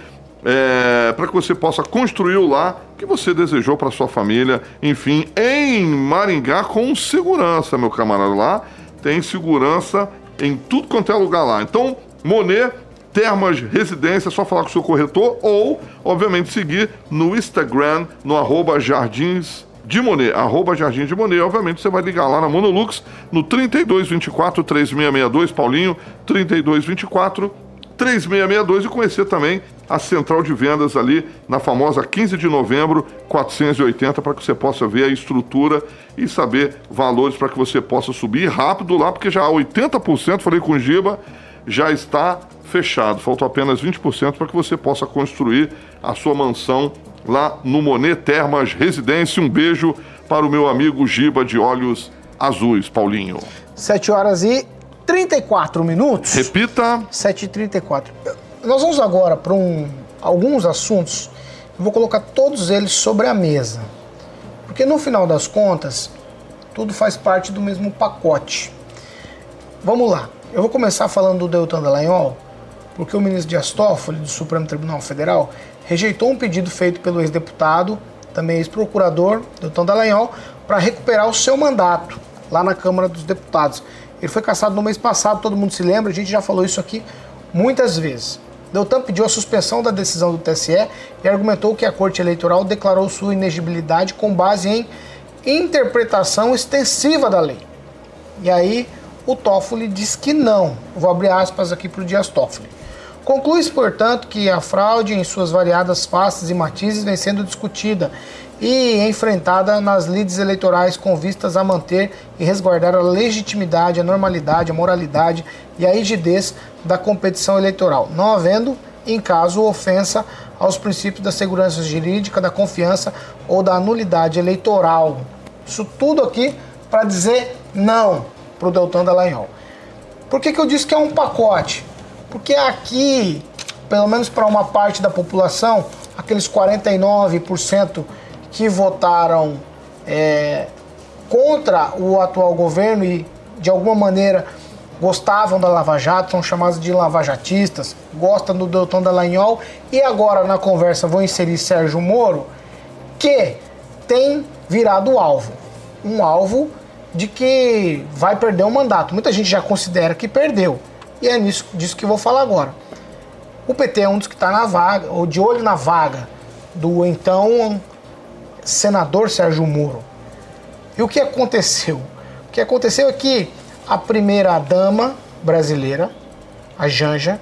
para que você possa construir o lar que você desejou para sua família, enfim, em Maringá com segurança, meu camarada. Lá tem segurança em tudo quanto é lugar lá. Então, Monet Termas Residência, é só falar com o seu corretor ou, obviamente, seguir no Instagram, no arroba Jardins de Monet, arroba Jardim de Monet. Obviamente, você vai ligar lá na Monolux no 3224 3662, Paulinho, 3224 3662 e conhecer também a central de vendas ali na famosa 15 de novembro 480 para que você possa ver a estrutura e saber valores para que você possa subir rápido lá, porque já 80%, falei com o Giba, já está fechado. Faltam apenas 20% para que você possa construir a sua mansão lá no Monet Termas Residência. Um beijo para o meu amigo Giba de Olhos Azuis, Paulinho. 7 horas e 34 minutos. Repita. 7 e 34 Nós vamos agora para um, alguns assuntos. Eu vou colocar todos eles sobre a mesa. Porque no final das contas, tudo faz parte do mesmo pacote. Vamos lá. Eu vou começar falando do Deltan Dallagnol, porque o ministro Dias Toffoli, do Supremo Tribunal Federal, rejeitou um pedido feito pelo ex-deputado, também ex-procurador, Deltan Dallagnol, para recuperar o seu mandato lá na Câmara dos Deputados. Ele foi cassado no mês passado, todo mundo se lembra, a gente já falou isso aqui muitas vezes. Deltan pediu a suspensão da decisão do TSE e argumentou que a Corte Eleitoral declarou sua inegibilidade com base em interpretação extensiva da lei. E aí o Toffoli diz que não. Vou abrir aspas aqui para o Dias Toffoli. Conclui-se, portanto, que a fraude em suas variadas faces e matizes vem sendo discutida e enfrentada nas lides eleitorais com vistas a manter e resguardar a legitimidade, a normalidade, a moralidade e a rigidez da competição eleitoral, não havendo em caso ofensa aos princípios da segurança jurídica, da confiança ou da anulidade eleitoral. Isso tudo aqui para dizer não para o Deltan Dallagnol. Por que, que eu disse que é um pacote? Porque aqui, pelo menos para uma parte da população, aqueles 49% que votaram é, contra o atual governo e de alguma maneira gostavam da Lava Jato, são chamados de lavajatistas, gostam do Deltan Dallagnol e agora na conversa vou inserir Sérgio Moro, que tem virado alvo. Um alvo de que vai perder o mandato. Muita gente já considera que perdeu. E é nisso, disso que eu vou falar agora. O PT é um dos que está na vaga, ou de olho na vaga, do então senador Sérgio Moro. E o que aconteceu? O que aconteceu é que a primeira dama brasileira, a Janja,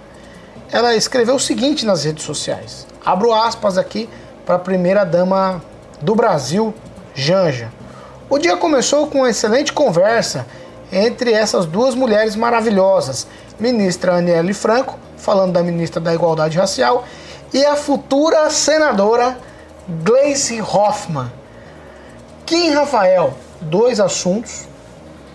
ela escreveu o seguinte nas redes sociais. Abro aspas aqui para a primeira dama do Brasil, Janja. O dia começou com uma excelente conversa entre essas duas mulheres maravilhosas, ministra Aniele Franco, falando da ministra da Igualdade Racial, e a futura senadora Gleice Hoffmann. Kim Rafael, dois assuntos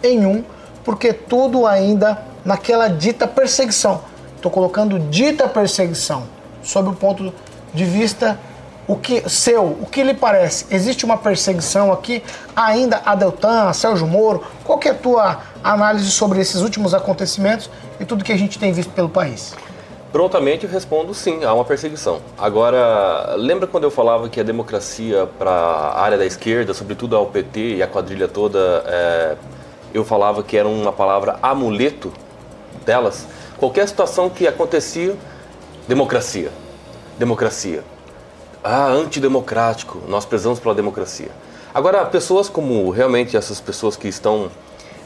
em um porque tudo ainda naquela dita perseguição. Estou colocando dita perseguição sob o ponto de vista o que seu, o que lhe parece? Existe uma perseguição aqui ainda a Deltan, a Sérgio Moro? Qual é a tua análise sobre esses últimos acontecimentos e tudo que a gente tem visto pelo país? Prontamente respondo sim, há uma perseguição. Agora, lembra quando eu falava que a democracia para a área da esquerda, sobretudo ao PT e a quadrilha toda, é, eu falava que era uma palavra amuleto delas. Qualquer situação que acontecia, democracia, democracia. Ah, antidemocrático, nós prezamos pela democracia. Agora, pessoas como realmente essas pessoas que estão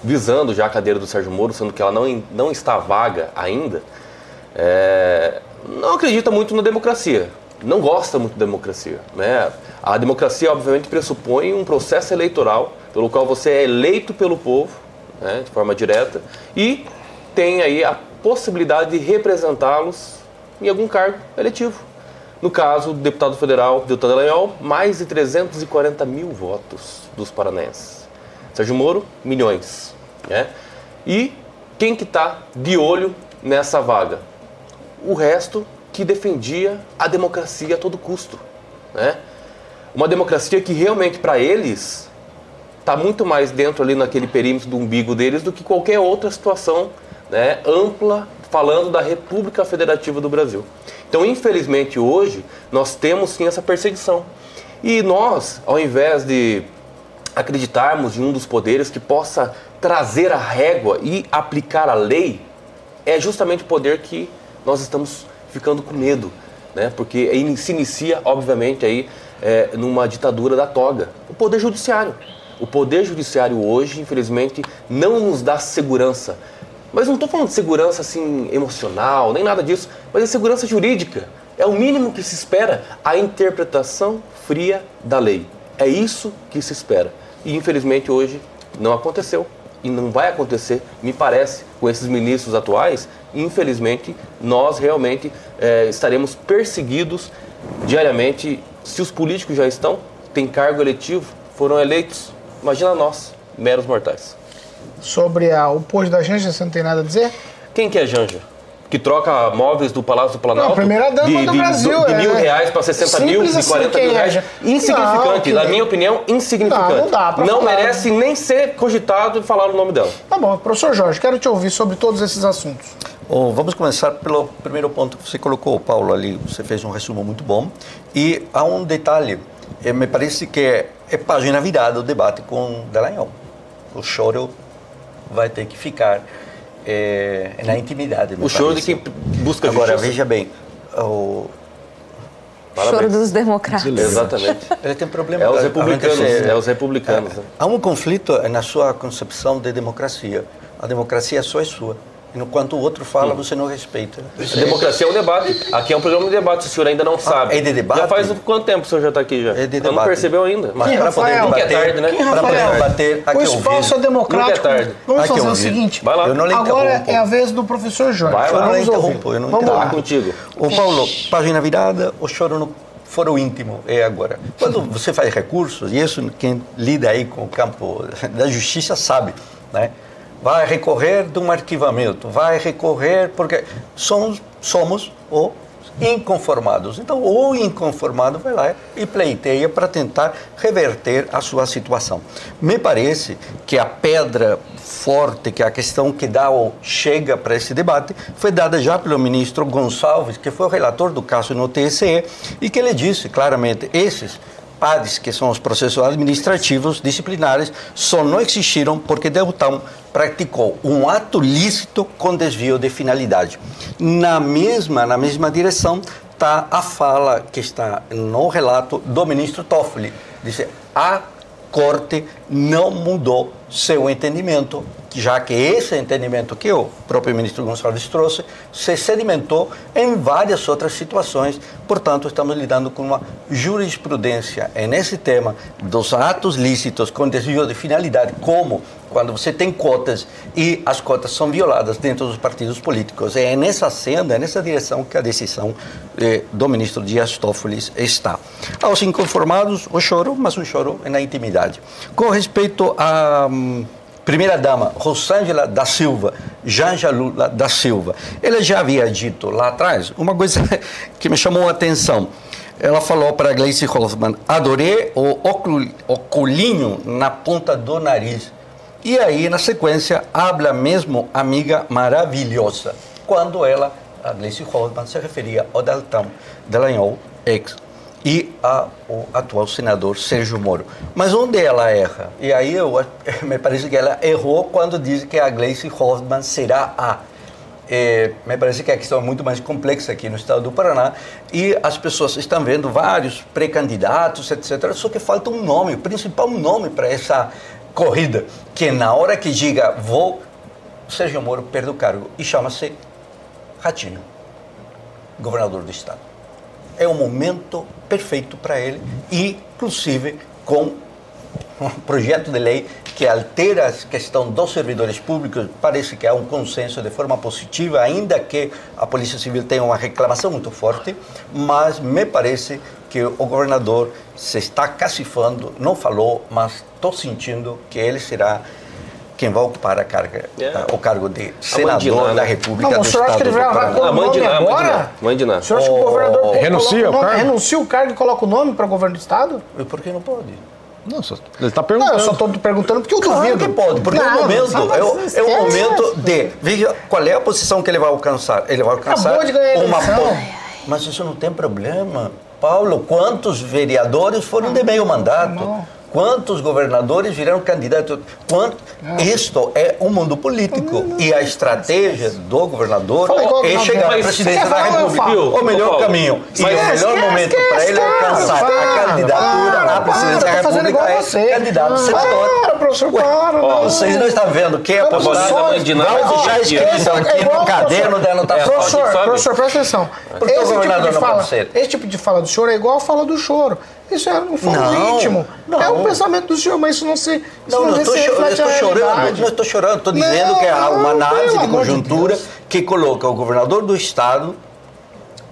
visando já a cadeira do Sérgio Moro, sendo que ela não, não está vaga ainda, é, não acredita muito na democracia, não gosta muito da democracia. Né? A democracia, obviamente, pressupõe um processo eleitoral pelo qual você é eleito pelo povo, né, de forma direta, e tem aí a possibilidade de representá-los em algum cargo eletivo. No caso, do deputado federal Deltan Dallagnol, mais de 340 mil votos dos paranaenses. Sérgio Moro, milhões. Né? E quem que está de olho nessa vaga? O resto que defendia a democracia a todo custo. Né? Uma democracia que realmente para eles está muito mais dentro ali naquele perímetro do umbigo deles do que qualquer outra situação né, ampla falando da República Federativa do Brasil. Então, infelizmente, hoje nós temos sim essa perseguição. E nós, ao invés de acreditarmos em um dos poderes que possa trazer a régua e aplicar a lei, é justamente o poder que nós estamos ficando com medo, né? Porque se inicia, obviamente, aí é, numa ditadura da toga, o poder judiciário. O poder judiciário hoje, infelizmente, não nos dá segurança. Mas não estou falando de segurança assim emocional, nem nada disso, mas é segurança jurídica. É o mínimo que se espera a interpretação fria da lei. É isso que se espera. E infelizmente hoje não aconteceu e não vai acontecer, me parece, com esses ministros atuais. Infelizmente, nós realmente é, estaremos perseguidos diariamente. Se os políticos já estão, têm cargo eletivo, foram eleitos, Imagina nós, meros mortais. Sobre a, o posto da Janja, você não tem nada a dizer? Quem que é Janja? Que troca móveis do Palácio do Planalto? Não, a primeira dama de, do de, Brasil. De, de é. mil reais para 60 mil, de 40 assim, mil reais. É. Insignificante, não, na minha opinião, insignificante. Não, não dá pra Não falar. merece nem ser cogitado falar o nome dela. Tá bom, professor Jorge, quero te ouvir sobre todos esses assuntos. Oh, vamos começar pelo primeiro ponto que você colocou, Paulo, ali. Você fez um resumo muito bom. E há um detalhe, eh, me parece que é, é página virada o debate com Dallagnol. O choro vai ter que ficar eh, na intimidade. O choro de parece. quem busca Agora, justiça. veja bem, o, Choro Parabéns. dos democratas. Exatamente. ele tem problema. É os republicanos, de é os republicanos. né? Há um conflito na sua concepção de democracia. A democracia só é sua. Enquanto o outro fala, você não respeita. A democracia é um debate. Aqui é um programa de debate, se o senhor ainda não sabe. é de debate? Já faz quanto tempo o senhor já está aqui já? É de Eu não debate. percebeu ainda. Mas para poder é debater, tarde, né? Quem, para poder Rafael? debater, há O que espaço é ouvir. democrático. Nunca é tarde. Vamos que fazer o seguinte. Vai lá. Eu não lhe Agora é a vez do professor Jorge. Vai lá. Eu não Vamos interrompo, eu não Vamos interrompo. lá. Contigo. Ô Paulo, página virada, o choro no foro íntimo é agora. Quando você faz recursos, e isso quem lida aí com o campo da justiça sabe, né? Vai recorrer de um arquivamento, vai recorrer porque somos, somos o inconformados. Então, o inconformado vai lá e pleiteia para tentar reverter a sua situação. Me parece que a pedra forte, que é a questão que dá ou chega para esse debate, foi dada já pelo ministro Gonçalves, que foi o relator do caso no TSE, e que ele disse claramente: esses PADs, que são os processos administrativos disciplinares, só não existiram porque Deltão praticou um ato lícito com desvio de finalidade. Na mesma, na mesma direção está a fala que está no relato do ministro Toffoli. Disse, a Corte não mudou seu entendimento, já que esse entendimento que o próprio ministro Gonçalves trouxe se sedimentou em várias outras situações. Portanto, estamos lidando com uma jurisprudência nesse tema dos atos lícitos com desvio de finalidade, como quando você tem cotas e as cotas são violadas dentro dos partidos políticos. É nessa senda, é nessa direção que a decisão eh, do ministro Dias Toffoli está. Aos inconformados, o choro, mas o choro é na intimidade. Com respeito à hum, primeira-dama, Rosângela da Silva, Janja Lula da Silva, ela já havia dito lá atrás uma coisa que me chamou a atenção. Ela falou para Gleice Hoffmann, adorei o ocul- oculinho na ponta do nariz. E aí, na sequência, habla mesmo amiga maravilhosa, quando ela, a Gleice Hoffmann, se referia ao Daltão Dallagnol, ex, e ao atual senador Sérgio Moro. Mas onde ela erra? E aí eu, me parece que ela errou quando diz que a Gleice Hoffmann será a é, me parece que a questão é muito mais complexa aqui no estado do Paraná e as pessoas estão vendo vários pré-candidatos, etc. Só que falta um nome, o principal nome para essa corrida, que na hora que diga vou, Sérgio Moro perde o cargo e chama-se Ratinho, governador do estado. É o momento perfeito para ele, inclusive com um projeto de lei que altera a questão dos servidores públicos, parece que há um consenso de forma positiva, ainda que a Polícia Civil tenha uma reclamação muito forte, mas me parece que o governador se está cacifando, não falou, mas estou sentindo que ele será quem vai ocupar a carga, É. o cargo de senador Mandiná, da né? República Não, do o senhor acha que Estado ele do vai, vai Paraná. Ah, o nome Mandiná, agora? Mandiná, Mandiná. O senhor acha que o governador coloca Renuncia o nome- cargo? renuncia o cargo e coloca o nome para governo do estado? E por que não pode? Nossa, ele está Não, perguntando. eu só estou perguntando porque eu Claro duvido. que pode, porque é Não, o momento, não, é o, é o momento de. Veja qual é a posição que ele vai alcançar. Ele vai alcançar Acabou de ganhar a uma. po- Mas isso não tem problema. Paulo, quantos vereadores foram de meio mandato? Quantos governadores viraram candidatos? Quanto... Isto é um mundo político. E a estratégia do governador igual é o chegar à presidência da República. O melhor Paulo, caminho e mas- o melhor Esquece, momento esquece, para ele esquece. alcançar a candidatura à presidência para, da tá fazendo República é você. candidato a senador. Para, professor, para. não. Vocês não estão vendo que é Não, postado. professor, Mandiná, Vamos deixar aqui, escrito é aqui no o caderno professor- de anotação. É, Professor, sabe? professor, presta atenção. Por que o Esse tipo, governador de não fala, pode ser? esse tipo de fala do senhor é igual a fala do choro. Isso é um fala Não, íntimo. não. É um pensamento do senhor, mas isso não se. Não, não se estou, chorando, não estou chorando, estou Não, dizendo que há uma não, análise de de conjuntura Deus. que coloca o governador do estado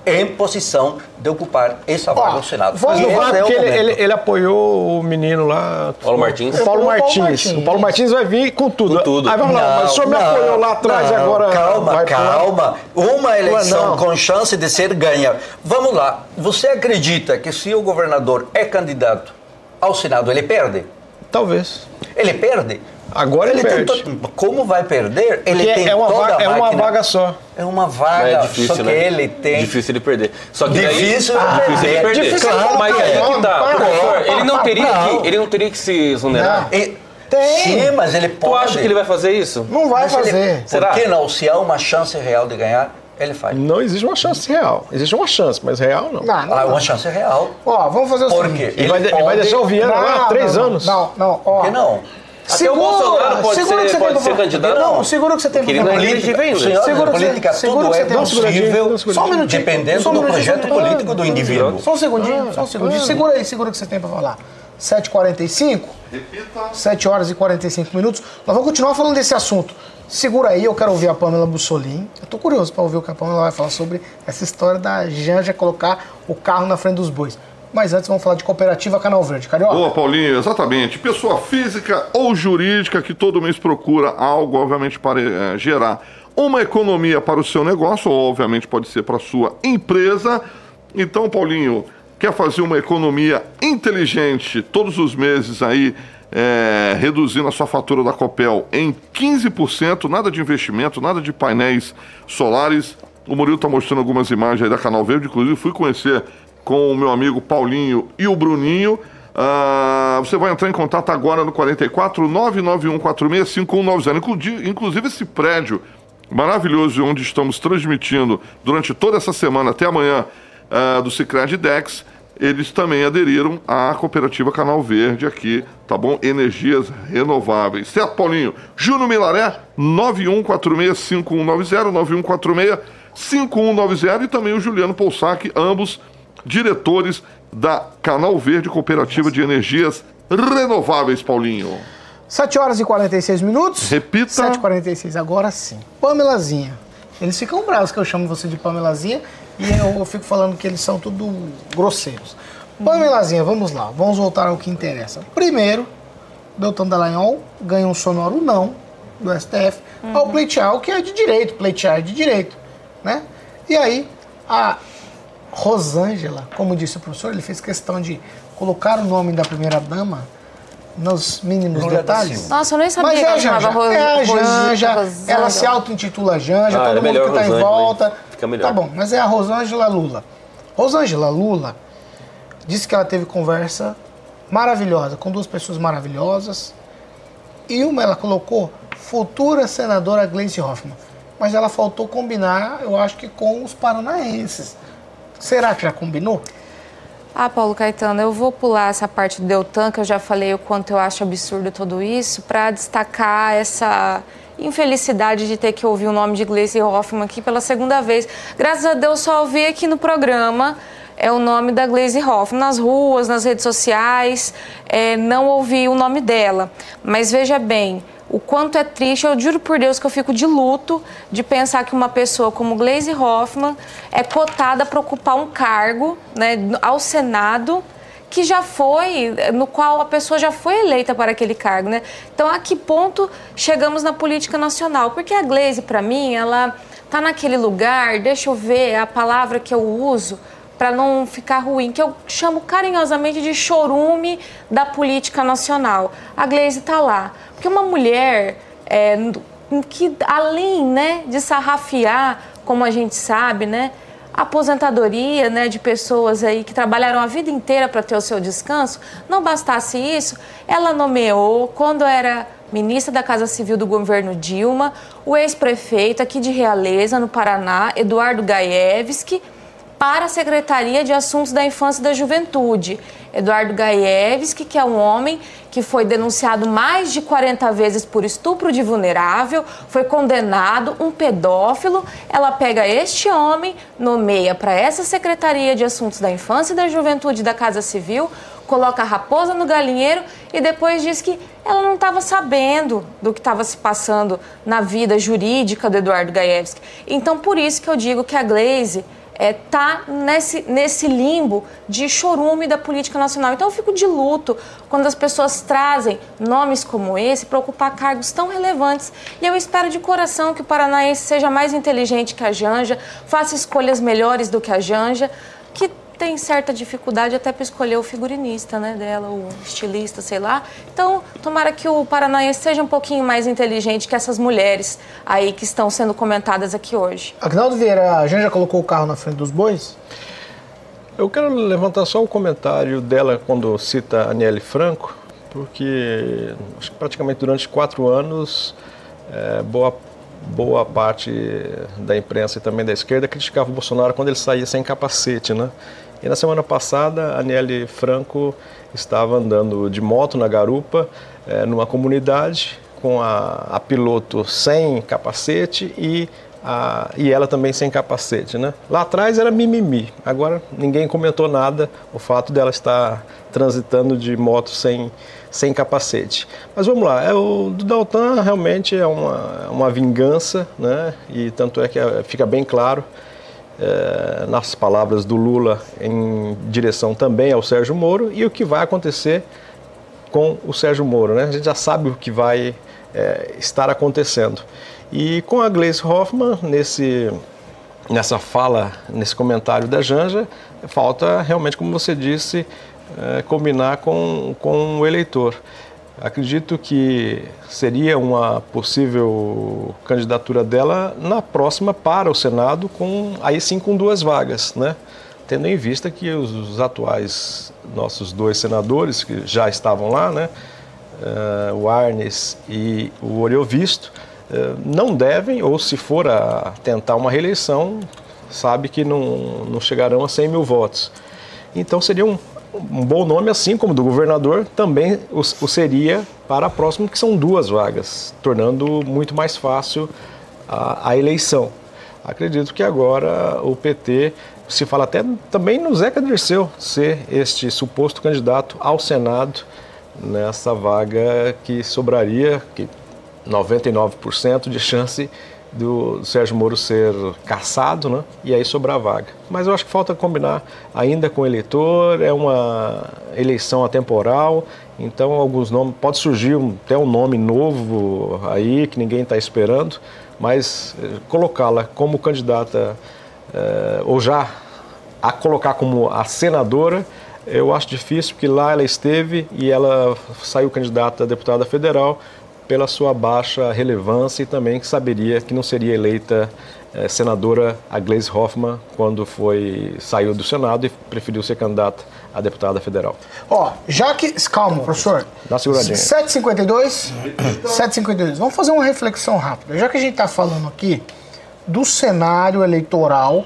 em posição de ocupar essa vaga ao Senado. vamos E Não vai, é o porque ele, ele, ele apoiou o menino lá. Paulo Martins. O Paulo Martins. Martins. O Paulo Martins vai vir com tudo. Com tudo. Aí vamos lá, mas o senhor me Não, apoiou lá atrás e não, agora. Calma, calma. Uma eleição não. com chance de ser ganha. Vamos lá. Você acredita que se o governador é candidato ao Senado, ele perde? Talvez. Ele perde? Agora ele tem perde. to- Como vai perder? Ele Porque tem é uma, toda vaga, a é uma vaga só. É uma vaga, É difícil, só que né? ele tem... Difícil ele perder. Só que daí- Difícil ele difícil ele perder. perder. Difícil ele Mas aí é que tá, professor, ele não teria não. que, ele não teria que se exonerar. Tem. Sim, mas ele Tu pode. acha que ele vai fazer isso? Não vai Mas ele- fazer. Será? Por que não? Se há uma chance real de ganhar, ele faz. Não existe uma chance real. Existe uma chance, mas real não. Não, não. Há uma chance real. Ó, vamos fazer o Por seguinte. quê? Ele vai, ele vai deixar o Viana lá Não, três não, anos. Não, não, ó. Por que não? Até o Bolsonaro pode segura ser- que você pode tem ser pra- candidato. Não, segura que você tem Porque é falar. elegível ainda. Senhora, Segura você- política segura tudo que é você tem possível, Só um minutinho. dependendo Só um do minutinho, projeto um minutinho. político do indivíduo. Só um segundinho, só um segundinho. Segura aí, segura o que você tem pra falar. 7h45, Repita. 7 horas e 45 minutos. Nós vamos continuar falando desse assunto. Segura aí, eu quero ouvir a Pamela Bussolini. Eu tô curioso para ouvir o que a Pamela vai falar sobre essa história da Janja colocar o carro na frente dos bois. Mas antes vamos falar de cooperativa Canal Verde. Carioca? Boa, Paulinho, exatamente. Pessoa física ou jurídica que todo mês procura algo, obviamente, para eh, gerar uma economia para o seu negócio, ou obviamente pode ser para a sua empresa. Então, Paulinho, quer fazer uma economia inteligente todos os meses aí, eh, reduzindo a sua fatura da Copel em 15%, nada de investimento, nada de painéis solares. O Murilo está mostrando algumas imagens aí da Canal Verde, inclusive fui conhecer com o meu amigo Paulinho e o Bruninho. Ah, você vai entrar em contato agora no 44 991 46 5190. Includi- Inclusive esse prédio maravilhoso onde estamos transmitindo durante toda essa semana até amanhã ah, do Cicred Dex, eles também aderiram à cooperativa Canal Verde aqui, tá bom? Energias renováveis. Certo, Paulinho? Júnior Milaré, 9146-5190, 9146-5190 e também o Juliano Poussac, ambos diretores da Canal Verde Cooperativa de Energias Renováveis, Paulinho. 7 horas e 46 minutos. Repita. 7h46, agora sim. Pamelazinha. Eles ficam bravos que eu chamo você de Pamelazinha e eu, eu fico falando que eles são tudo grosseiros. Pamelazinha, vamos lá. Vamos voltar ao que interessa. Primeiro, Deltan Dallagnol ganha um sonoro não do STF ao pleitear, o que é de direito, pleitear é de direito, né? E aí, a Rosângela, como disse o professor, ele fez questão de colocar o nome da primeira-dama nos mínimos da detalhes. Nossa, eu nem sabia Mas que é a ela chamava Janja. Ro- É a Janja. Rosângela. Ela se auto-intitula Janja, Ah, todo era mundo melhor que tá em Rosângela, volta. Fica melhor. Tá bom, mas é a Rosângela Lula. Rosângela Lula disse que ela teve conversa maravilhosa com duas pessoas maravilhosas. E uma ela colocou futura senadora Gleice Hoffmann. Mas ela faltou combinar, eu acho que com os paranaenses. Será que já combinou? Ah, Paulo Caetano, eu vou pular essa parte do Deltan, que eu já falei o quanto eu acho absurdo tudo isso, para destacar essa infelicidade de ter que ouvir o nome de Gleice Hoffmann aqui pela segunda vez. Graças a Deus só ouvi aqui no programa é o nome da Glaze Hoffmann. Nas ruas, nas redes sociais, é, não ouvi o nome dela. Mas veja bem, o quanto é triste, eu juro por Deus que eu fico de luto de pensar que uma pessoa como Glaze Hoffmann é cotada para ocupar um cargo né, ao Senado que já foi, no qual a pessoa já foi eleita para aquele cargo, né? Então, a que ponto chegamos na política nacional? Porque a Glaze, para mim, ela tá naquele lugar, deixa eu ver a palavra que eu uso para não ficar ruim, que eu chamo carinhosamente de chorume da política nacional. A Glaze está lá. Porque uma mulher é, que, além né, de sarrafiar, como a gente sabe, né, aposentadoria né, de pessoas aí que trabalharam a vida inteira para ter o seu descanso, não bastasse isso, ela nomeou, quando era ministra da Casa Civil do governo Dilma, o ex-prefeito aqui de Realeza, no Paraná, Eduardo Gaevski, para a Secretaria de Assuntos da Infância e da Juventude. Eduardo Gaevski, que é um homem que foi denunciado mais de 40 vezes por estupro de vulnerável, foi condenado, um pedófilo. Ela pega este homem, nomeia para essa Secretaria de Assuntos da Infância e da Juventude da Casa Civil, coloca a raposa no galinheiro e depois diz que ela não estava sabendo do que estava se passando na vida jurídica do Eduardo Gaevski. Então, por isso que eu digo que a Glaze é, tá nesse, nesse limbo de chorume da política nacional. Então eu fico de luto quando as pessoas trazem nomes como esse para ocupar cargos tão relevantes. E eu espero de coração que o paranaense seja mais inteligente que a Janja, faça escolhas melhores do que a Janja, que tem certa dificuldade até para escolher o figurinista né, dela, o estilista, sei lá. Então, tomara que o paranaense seja um pouquinho mais inteligente que essas mulheres aí que estão sendo comentadas aqui hoje. Agnaldo Vieira, a Janja colocou o carro na frente dos bois? Eu quero levantar só um comentário dela quando cita a Aniele Franco, porque acho que praticamente durante quatro anos, é, boa, boa parte da imprensa e também da esquerda criticava o Bolsonaro quando ele saía sem capacete, né? E na semana passada, a Aniele Franco estava andando de moto na garupa, é, numa comunidade, com a, a piloto sem capacete e a, e ela também sem capacete, né? Lá atrás era mimimi, agora ninguém comentou nada o fato dela estar transitando de moto sem, sem capacete. Mas vamos lá, é, o do Daltan realmente é uma, uma vingança, né? E tanto é que é, fica bem claro é, nas palavras do Lula em direção também ao Sérgio Moro e o que vai acontecer com o Sérgio Moro, né? A gente já sabe o que vai é, estar acontecendo. E com a Gleice Hoffmann, nesse, nessa fala, nesse comentário da Janja, falta realmente, como você disse, é, combinar com, com o eleitor. Acredito que seria uma possível candidatura dela na próxima para o Senado, com aí sim com duas vagas, né? Tendo em vista que os, os atuais nossos dois senadores que já estavam lá, né? Uh, o Arnes e o Oriovisto, uh, não devem, ou se for a tentar uma reeleição, sabe que não, não chegarão a 100 mil votos. Então seria um, um bom nome, assim como do governador, também o, o, seria para a próxima, que são duas vagas, tornando muito mais fácil a, a eleição. Acredito que agora o PT se fala até também no Zeca Dirceu ser este suposto candidato ao Senado nessa vaga que sobraria, que 99% de chance do Sérgio Moro ser caçado, né? E aí sobrar a vaga. Mas eu acho que falta combinar ainda com o eleitor, é uma eleição atemporal, então alguns nomes, pode surgir até um nome novo aí que ninguém está esperando, mas eh, colocá-la como candidata eh, ou já a colocar como a senadora, eu acho difícil, porque lá ela esteve e ela saiu candidata a deputada federal, pela sua baixa relevância e também que saberia que não seria eleita eh, senadora a Gleisi Hoffmann quando foi saiu do Senado e preferiu ser candidata a deputada federal. Ó, já que calma, professor. Dá seguradinha. 752, 752. Vamos fazer uma reflexão rápida. Já que a gente está falando aqui do cenário eleitoral,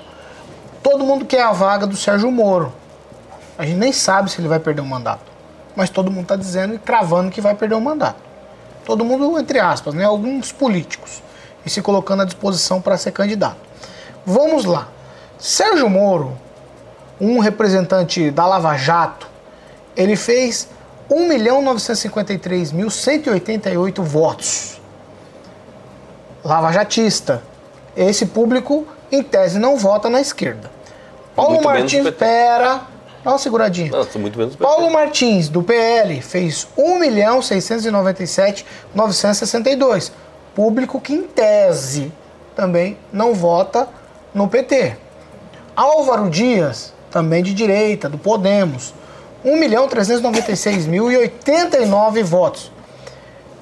todo mundo quer a vaga do Sérgio Moro. A gente nem sabe se ele vai perder o mandato, mas todo mundo está dizendo e cravando que vai perder o mandato todo mundo entre aspas, né, alguns políticos, e se colocando à disposição para ser candidato. Vamos lá. Sérgio Moro, um representante da Lava Jato, ele fez 1.953.188 votos. Lava Jatista. Esse público, em tese, não vota na esquerda. Paulo Muito Martins, pera, Dá uma seguradinha. Não, muito menos Paulo Martins, do PL, fez 1.697.962. Público que, em tese, também não vota no PT. Álvaro Dias, também de direita, do Podemos, 1.396.089 votos.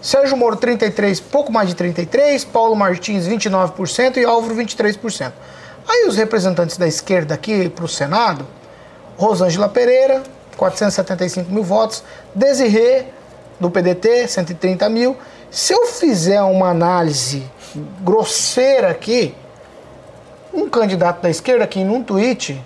Sérgio Moro, 33, pouco mais de 33, Paulo Martins, 29% e Álvaro, 23%. Aí os representantes da esquerda aqui para o Senado Rosângela Pereira, 475 mil votos. Desirê, do PDT, 130 mil. Se eu fizer uma análise grosseira aqui, um candidato da esquerda aqui num tweet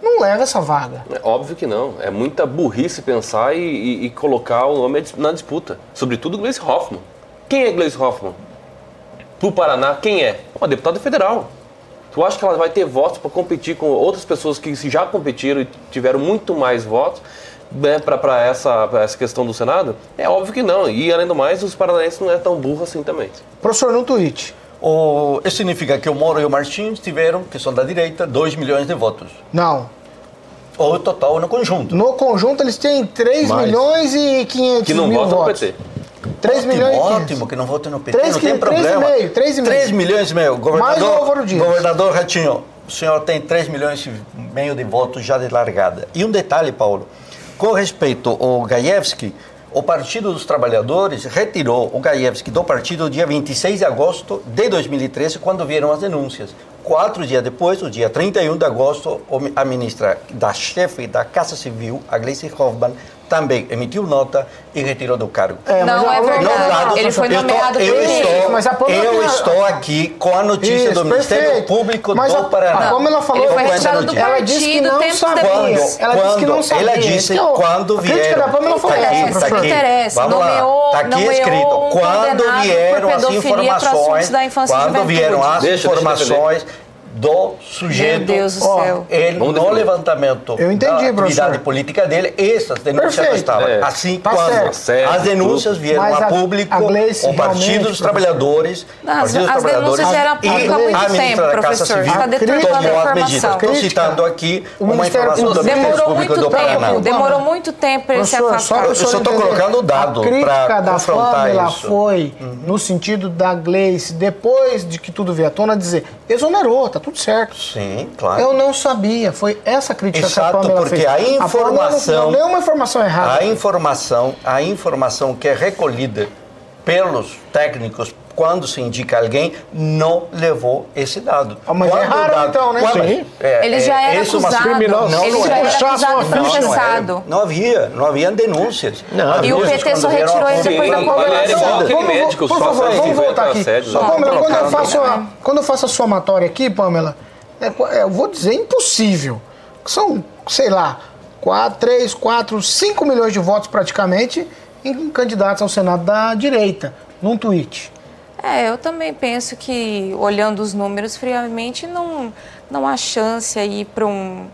não leva essa vaga. É óbvio que não. É muita burrice pensar e, e, e colocar o nome na disputa. Sobretudo Gleice Hoffmann. Quem é Gleice Hoffmann? Pro Paraná, quem é? Uma deputada federal. Tu acha que ela vai ter votos para competir com outras pessoas que já competiram e tiveram muito mais votos né, para essa, essa questão do Senado? É óbvio que não. E além do mais, os paranaenses não é tão burro assim também. Professor, no tweet. O, isso significa que o Moro e o Martins tiveram, que são da direita, 2 milhões de votos. Não. Ou total no conjunto. No conjunto eles têm 3 Mais. milhões e 500 que não mil votam votos. no PT. 3 ótimo, milhões Ótimo, que não vote no PT, 3, não tem problema. 3,5, 3,5. 3 milhões e meio. Governador, Mais o Álvaro Dias. Governador Ratinho, o senhor tem 3 milhões e meio de votos já de largada. E um detalhe, Paulo, com respeito ao Gaievski, o Partido dos Trabalhadores retirou o Gaievski do partido dia 26 de agosto de 2013, quando vieram as denúncias. Quatro dias depois, o dia 31 de agosto, a ministra da chefe da Casa Civil, a Gleice Hoffmann, também emitiu nota e retirou do cargo. É, mas Não a- é a- verdade. a- Ele foi eu nomeado eu estou, a eu tem a- estou aqui com a notícia Isso, do Ministério perfeito. Público Mas do a- Paraná. a Pâmela falou- Ele foi Eu retirado do a. Ela disse que partido não sabia. depois. Ela disse que não Quando? sabia. Ela Isso disse que eu- quando a crítica vieram. da Pâmela foi Tá essa, aqui, tá aqui. interessa. Vamos lá. Nomeou- Tá aqui nomeou escrito. um Quando vieram as informações, quando vieram as eu informações do sujeito, Meu Deus do céu. ele no levantamento Eu entendi, da atividade professor. política dele, essas denúncias Perfeito. estavam. É. Assim, Tá quando certo. Certo, as denúncias vieram Mas a a- público, a Gleice o Partido dos Trabalhadores, as- Partido dos as Trabalhadores denúncias eram e públicas há muito a ministra tempo, da Casa professor. Civil Está deturpando a informação. Estou citando aqui O uma informação Ministério Demorou Público muito do Paraná. tempo, demorou muito tempo para ele se afastar. para Eu só entender, colocando o dado A crítica pra da confrontar Pâmela isso. foi no sentido da Gleice, depois de que tudo veio à tona, dizer, exonerou, tá tudo certo. Sim, claro. Eu não sabia, foi essa crítica Exato, que a Pâmela porque fez. a informação- não deu uma informação errada. A informação, a informação que é recolhida pelos técnicos quando se indica alguém não levou esse dado. Ah, mas quando erraram então, né? Sim. Ele já era isso é uma- acusado. criminoso. Não, ele não já é. era acusado e ficha. Não, não, processado. não havia, não havia denúncias. Não, E o PT só quando retirou ele público, depois da médico, por favor, vamos voltar aqui. Pâmela, quando eu, faço a, né? quando eu faço a somatória aqui, é é, eu vou dizer impossível. São, sei lá, 4, 3, 4, 5 milhões de votos praticamente em candidatos ao Senado da direita, num tweet. É, eu também penso que, olhando os números friamente, não, não há chance aí para um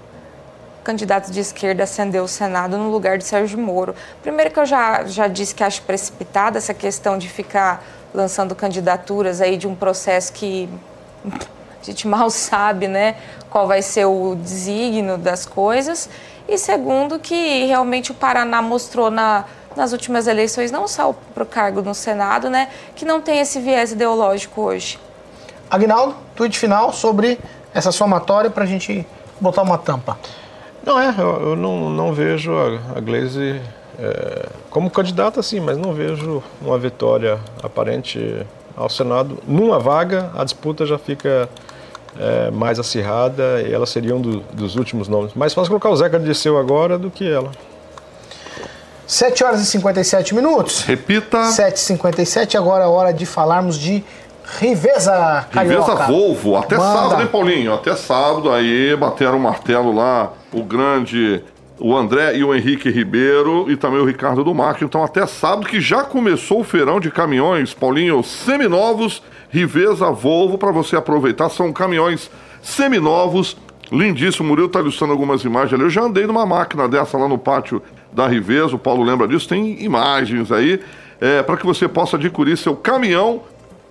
candidato de esquerda ascender o Senado no lugar de Sérgio Moro. Primeiro que eu já, já disse que acho precipitada essa questão de ficar lançando candidaturas aí de um processo que a gente mal sabe, né, qual vai ser o desígnio das coisas. E segundo que realmente o Paraná mostrou na, nas últimas eleições, não só para o cargo no Senado, né, que não tem esse viés ideológico hoje. Agnaldo, tweet final sobre essa somatória para a gente botar uma tampa. Não é, eu, eu não, não vejo a, a Glaze é, como candidata, sim, mas não vejo uma vitória aparente ao Senado. Numa vaga, a disputa já fica é, mais acirrada e ela seria um do- dos últimos nomes. Mais fácil colocar o Zeca Dirceu agora do que ela. 7 horas e 57 minutos. Repita. 7h57, agora é hora de falarmos de Riveza Carioca. Riveza Volvo, até Manda. sábado, hein, Paulinho? Até sábado aí bateram o martelo lá, o grande, o André e o Henrique Ribeiro e também o Ricardo do Marco. Então, até sábado que já começou o feirão de caminhões, Paulinho, seminovos, Riveza Volvo, para você aproveitar. São caminhões seminovos, lindíssimo. O Murilo tá ilustrando algumas imagens ali. Eu já andei numa máquina dessa lá no pátio da Riveza, o Paulo lembra disso. Tem imagens aí para que você possa adquirir seu caminhão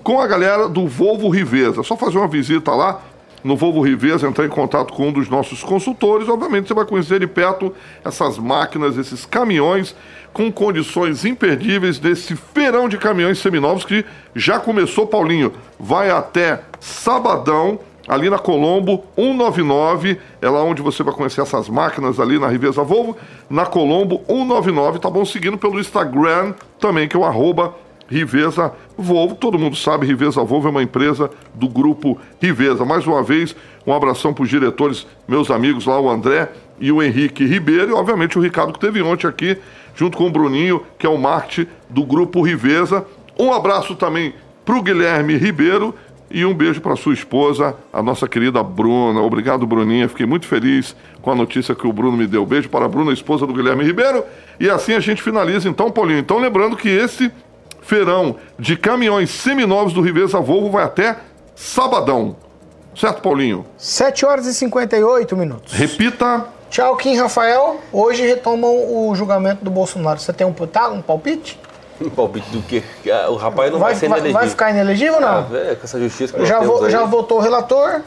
com a galera do Volvo Riveza. É só fazer uma visita lá no Volvo Riveza, entrar em contato com um dos nossos consultores. Obviamente você vai conhecer de perto essas máquinas, esses caminhões com condições imperdíveis desse feirão de caminhões seminovos que já começou, Paulinho. Vai até sabadão, ali na Colombo 199, é lá onde você vai conhecer essas máquinas ali na Riveza Volvo, na Colombo 199, tá bom? Seguindo pelo Instagram também, que é o arroba Riveza Volvo. Todo mundo sabe, Riveza Volvo é uma empresa do grupo Riveza. Mais uma vez, um abração para os diretores, meus amigos lá, o André e o Henrique Ribeiro, e obviamente o Ricardo que teve ontem aqui, junto com o Bruninho, que é o marketing do grupo Riveza. Um abraço também para o Guilherme Ribeiro e um beijo para sua esposa, a nossa querida Bruna. Obrigado, Bruninha. Fiquei muito feliz com a notícia que o Bruno me deu. Beijo para a Bruna, esposa do Guilherme Ribeiro. E assim a gente finaliza então, Paulinho. Então, lembrando que esse feirão de caminhões seminovos do Riveza Volvo vai até sabadão. Certo, Paulinho? 7 horas e 58 minutos. Repita. Tchau, Kim Rafael. Hoje retomam o julgamento do Bolsonaro. Você tem um, tá, um palpite? Palpite do quê? Ah, O rapaz não vai, Vai, ser inelegível. vai ficar inelegível ou Ah, não? é, com essa justiça que já, vo- já votou o relator.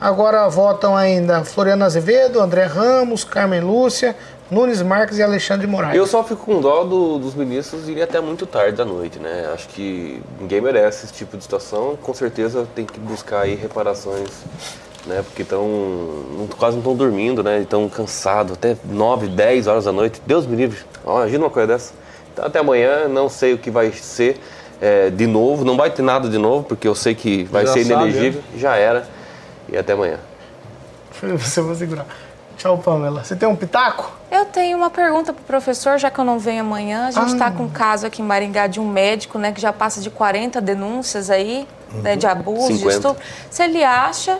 Agora votam ainda Floriano Azevedo, André Ramos, Carmen Lúcia, Nunes Marques e Alexandre Moraes. Eu só fico com dó do- dos ministros irem até muito tarde da noite, né? Acho que ninguém merece esse tipo de situação. Com certeza tem que buscar aí reparações, né? Porque estão quase não estão dormindo, né? Estão cansados, até 9, 10 horas da noite. Deus me livre. Ó, Imagina uma coisa dessa. Até amanhã, não sei o que vai ser é, de novo. Não vai ter nada de novo, porque eu sei que vai Já ser sabe, inelegível. Já era. E até amanhã. Você vai segurar. Tchau, Pamela. Você tem um pitaco? Eu tenho uma pergunta pro professor, já que eu não venho amanhã. A gente está Ah. com um caso aqui em Maringá de um médico, né, que já passa de 40 denúncias aí, né, de abuso, de 50. estupro. Se ele acha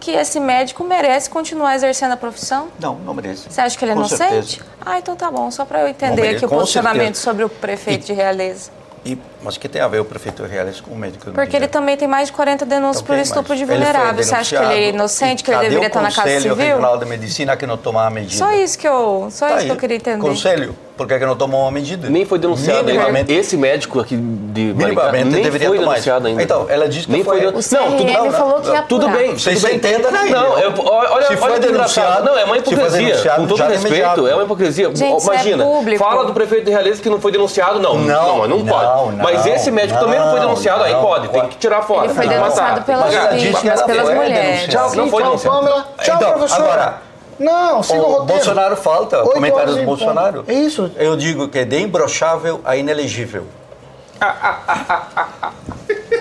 que esse médico merece continuar exercendo a profissão? Não, não merece. Você acha que ele é Com inocente? certeza. Ah, então tá bom, só para eu entender merece, aqui o posicionamento certeza. sobre o prefeito de Realeza. E, mas que tem a ver o prefeito Reales com o médico? Porque ele também tem mais de 40 denúncias Então, por estupro de vulnerável. Você acha que ele é inocente, E que ele deveria estar na Casa Conselho Civil? Regional de Medicina que não toma a medida. Só isso que eu, só Tá isso aí. que eu queria entender. Conselho, por que, que não tomou uma medida? Nem foi denunciado Minimamente. ainda. Esse médico aqui de Minimamente nem deveria foi tomar denunciado ainda. Então, ela disse que nem foi- foi. Não, tudo, não, falou que ia tudo bem. Vocês tudo bem. entendam aí. Não, eu, olha, Se olha foi que engraçado. denunciado- Não, é uma se foi hipocrisia. Com todo é respeito, é uma hipocrisia. Gente, é Imagina, público. fala do prefeito de Realeza que não foi denunciado, não. Não, não não, pode. não, mas esse médico também não foi não, denunciado, aí pode, tem que tirar fora. Ele foi denunciado pelas vítimas, ela pelas mulheres. Tchau. Pamela. Tchau, Então, professor. agora, Não, siga o, O roteiro. Bolsonaro falta, comentários do Bolsonaro. É isso. Eu digo que é de imbrochável a inelegível.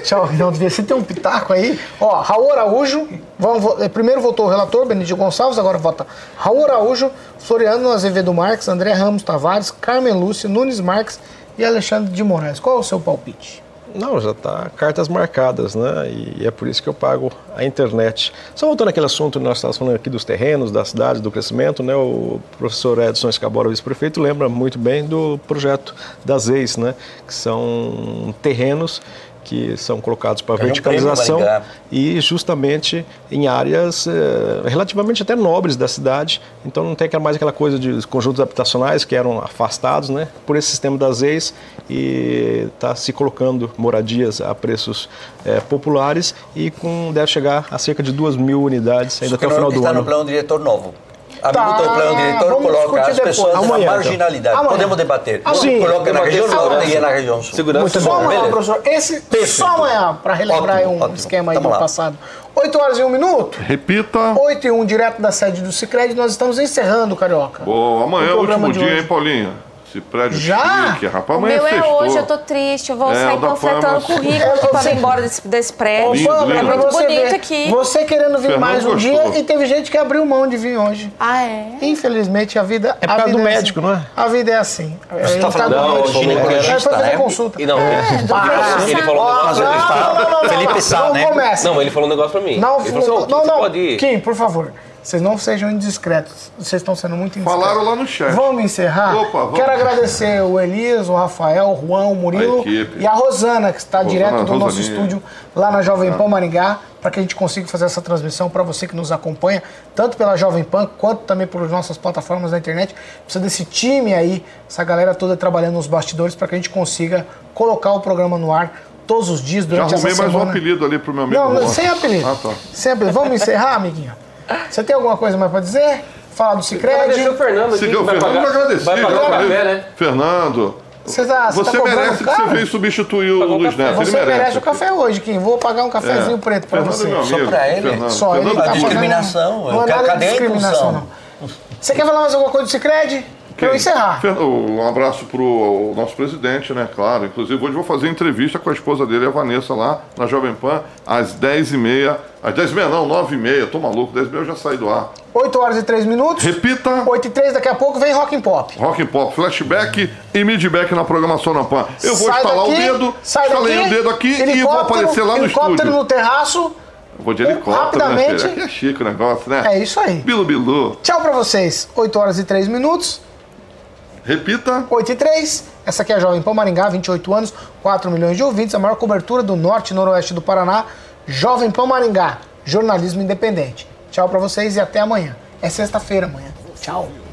Tchau, Rinaldo Vieira. Você tem um pitaco aí? Ó, Raul Araújo. Vamos, eh, primeiro votou o relator, Benedito Gonçalves, agora vota Raul Araújo, Floriano Azevedo Marques, André Ramos Tavares, Carmen Lúcia, Nunes Marques e Alexandre de Moraes. Qual é o seu palpite? Não, já está cartas marcadas, né? E é por isso que eu pago a internet. Só voltando àquele assunto nós estávamos falando aqui dos terrenos, das cidades, do crescimento, né? O professor Edson Escabora, vice-prefeito, lembra muito bem do projeto das EIs, né? Que são terrenos que são colocados para um verticalização e justamente em áreas eh, relativamente até nobres da cidade. Então não tem aquela- mais aquela coisa de conjuntos habitacionais que eram afastados, né, por esse sistema das ex e está se colocando moradias a preços eh, populares e com deve chegar a cerca de duas mil unidades ainda até o final do está ano. no plano diretor novo. A Tá, mim botou o plano diretor, vamos coloca as pessoas na Amanhã, então. marginalidade. Amanhã. Podemos debater. Sim, coloca na região norte segurança. e na região sul. Segurança Muito é Só bom. amanhã, beleza. professor. Esse Perfeito. só amanhã, para relembrar Ótimo, aí um ótimo. esquema aí Tamo do lá. passado. 8 horas e 1 minuto. Repita. 8 e 1, direto da sede do Cicred, nós estamos encerrando, Carioca. Boa, amanhã é O último dia, hoje. hein, Paulinho? Esse prédio Já? chique, rapaz. O meu é sextou. hoje, eu tô triste. Eu vou É, sair panfletando currículo É, aqui pra você- vir embora desse, desse prédio. Lindo, É lindo. pra muito você bonito ver, aqui. Você querendo vir Fernando mais um gostou. dia e teve gente que abriu mão de vir hoje. Ah, é? Infelizmente, a vida É por a causa vida do assim. médico, não é? A vida é assim. Ele tá falando com do medo. médico, Ele ginecologista, foi fazer né? consulta. Não, É, ele, falou um negócio não, não, não, não, não, Felipe não, Sá, não né? comece. Não, ele falou um negócio pra mim. Não, assim, não, "Ô, Kim, não, você pode ir. Kim, por favor. Vocês não sejam indiscretos. Vocês estão sendo muito indiscretos. Falaram lá no chat. Vamos encerrar? Opa, vamos. Quero agradecer o Elias, o Rafael, o Juan, o Murilo A e a Rosana, que está Rosana, direto do nosso estúdio lá na Jovem Pan Maringá, para que a gente consiga fazer essa transmissão para você que nos acompanha, tanto pela Jovem Pan quanto também pelas nossas plataformas na internet. Precisa desse time aí, essa galera toda trabalhando nos bastidores para que a gente consiga colocar o programa no ar todos os dias Já durante arrumei essa mais um semana. apelido ali pro meu amigo. Não, sem apelido. Ah, tá. Sem apelido. Vamos encerrar, amiguinho? Você tem alguma coisa mais para dizer? Falar do Cicred? Agradecer o Fernando aqui, Seguiu o vai Fernando, pagar, agradeci. vai pagar o café, né? Fernando, Você, tá, você tá merece que você veio substituir o Luiz. Neto. Ele Você merece, merece. o café hoje, Kim. Vou pagar um cafezinho É. preto para Fernando você. é meu Só amigo. pra ele? Fernando. Só ele Fernando tá A pagando- discriminação, Não é ca- nada de discriminação, não. Você quer falar mais alguma coisa do Cicred? Eu encerrar. Um abraço pro nosso presidente, né? Claro. Inclusive, hoje vou fazer entrevista com a esposa dele, a Vanessa, lá na Jovem Pan, às 10h30. Às 10h30 não, 9h30. Tô maluco, 10h30 eu já saí do ar. 8 horas e 3 minutos. Repita. 8 e 3, daqui a pouco vem Rock and Pop. Rock and Pop, flashback e midback na programação na PAN. Eu vou Sai estalar daqui, o dedo, estalei daqui, o dedo aqui e vou helicóptero, aparecer lá no Helicóptero estúdio. no terraço. Vou de helicóptero, né, rapidamente. filho? Aqui é chique o negócio, né? É isso aí. Bilu Bilu. Tchau pra vocês. 8 horas e 3 minutos. Repita. 8 e 3. Essa aqui é a Jovem Pan Maringá, 28 anos, 4 milhões de ouvintes, a maior cobertura do norte e noroeste do Paraná. Jovem Pan Maringá, jornalismo independente. Tchau pra vocês e até amanhã. É sexta-feira amanhã. Tchau.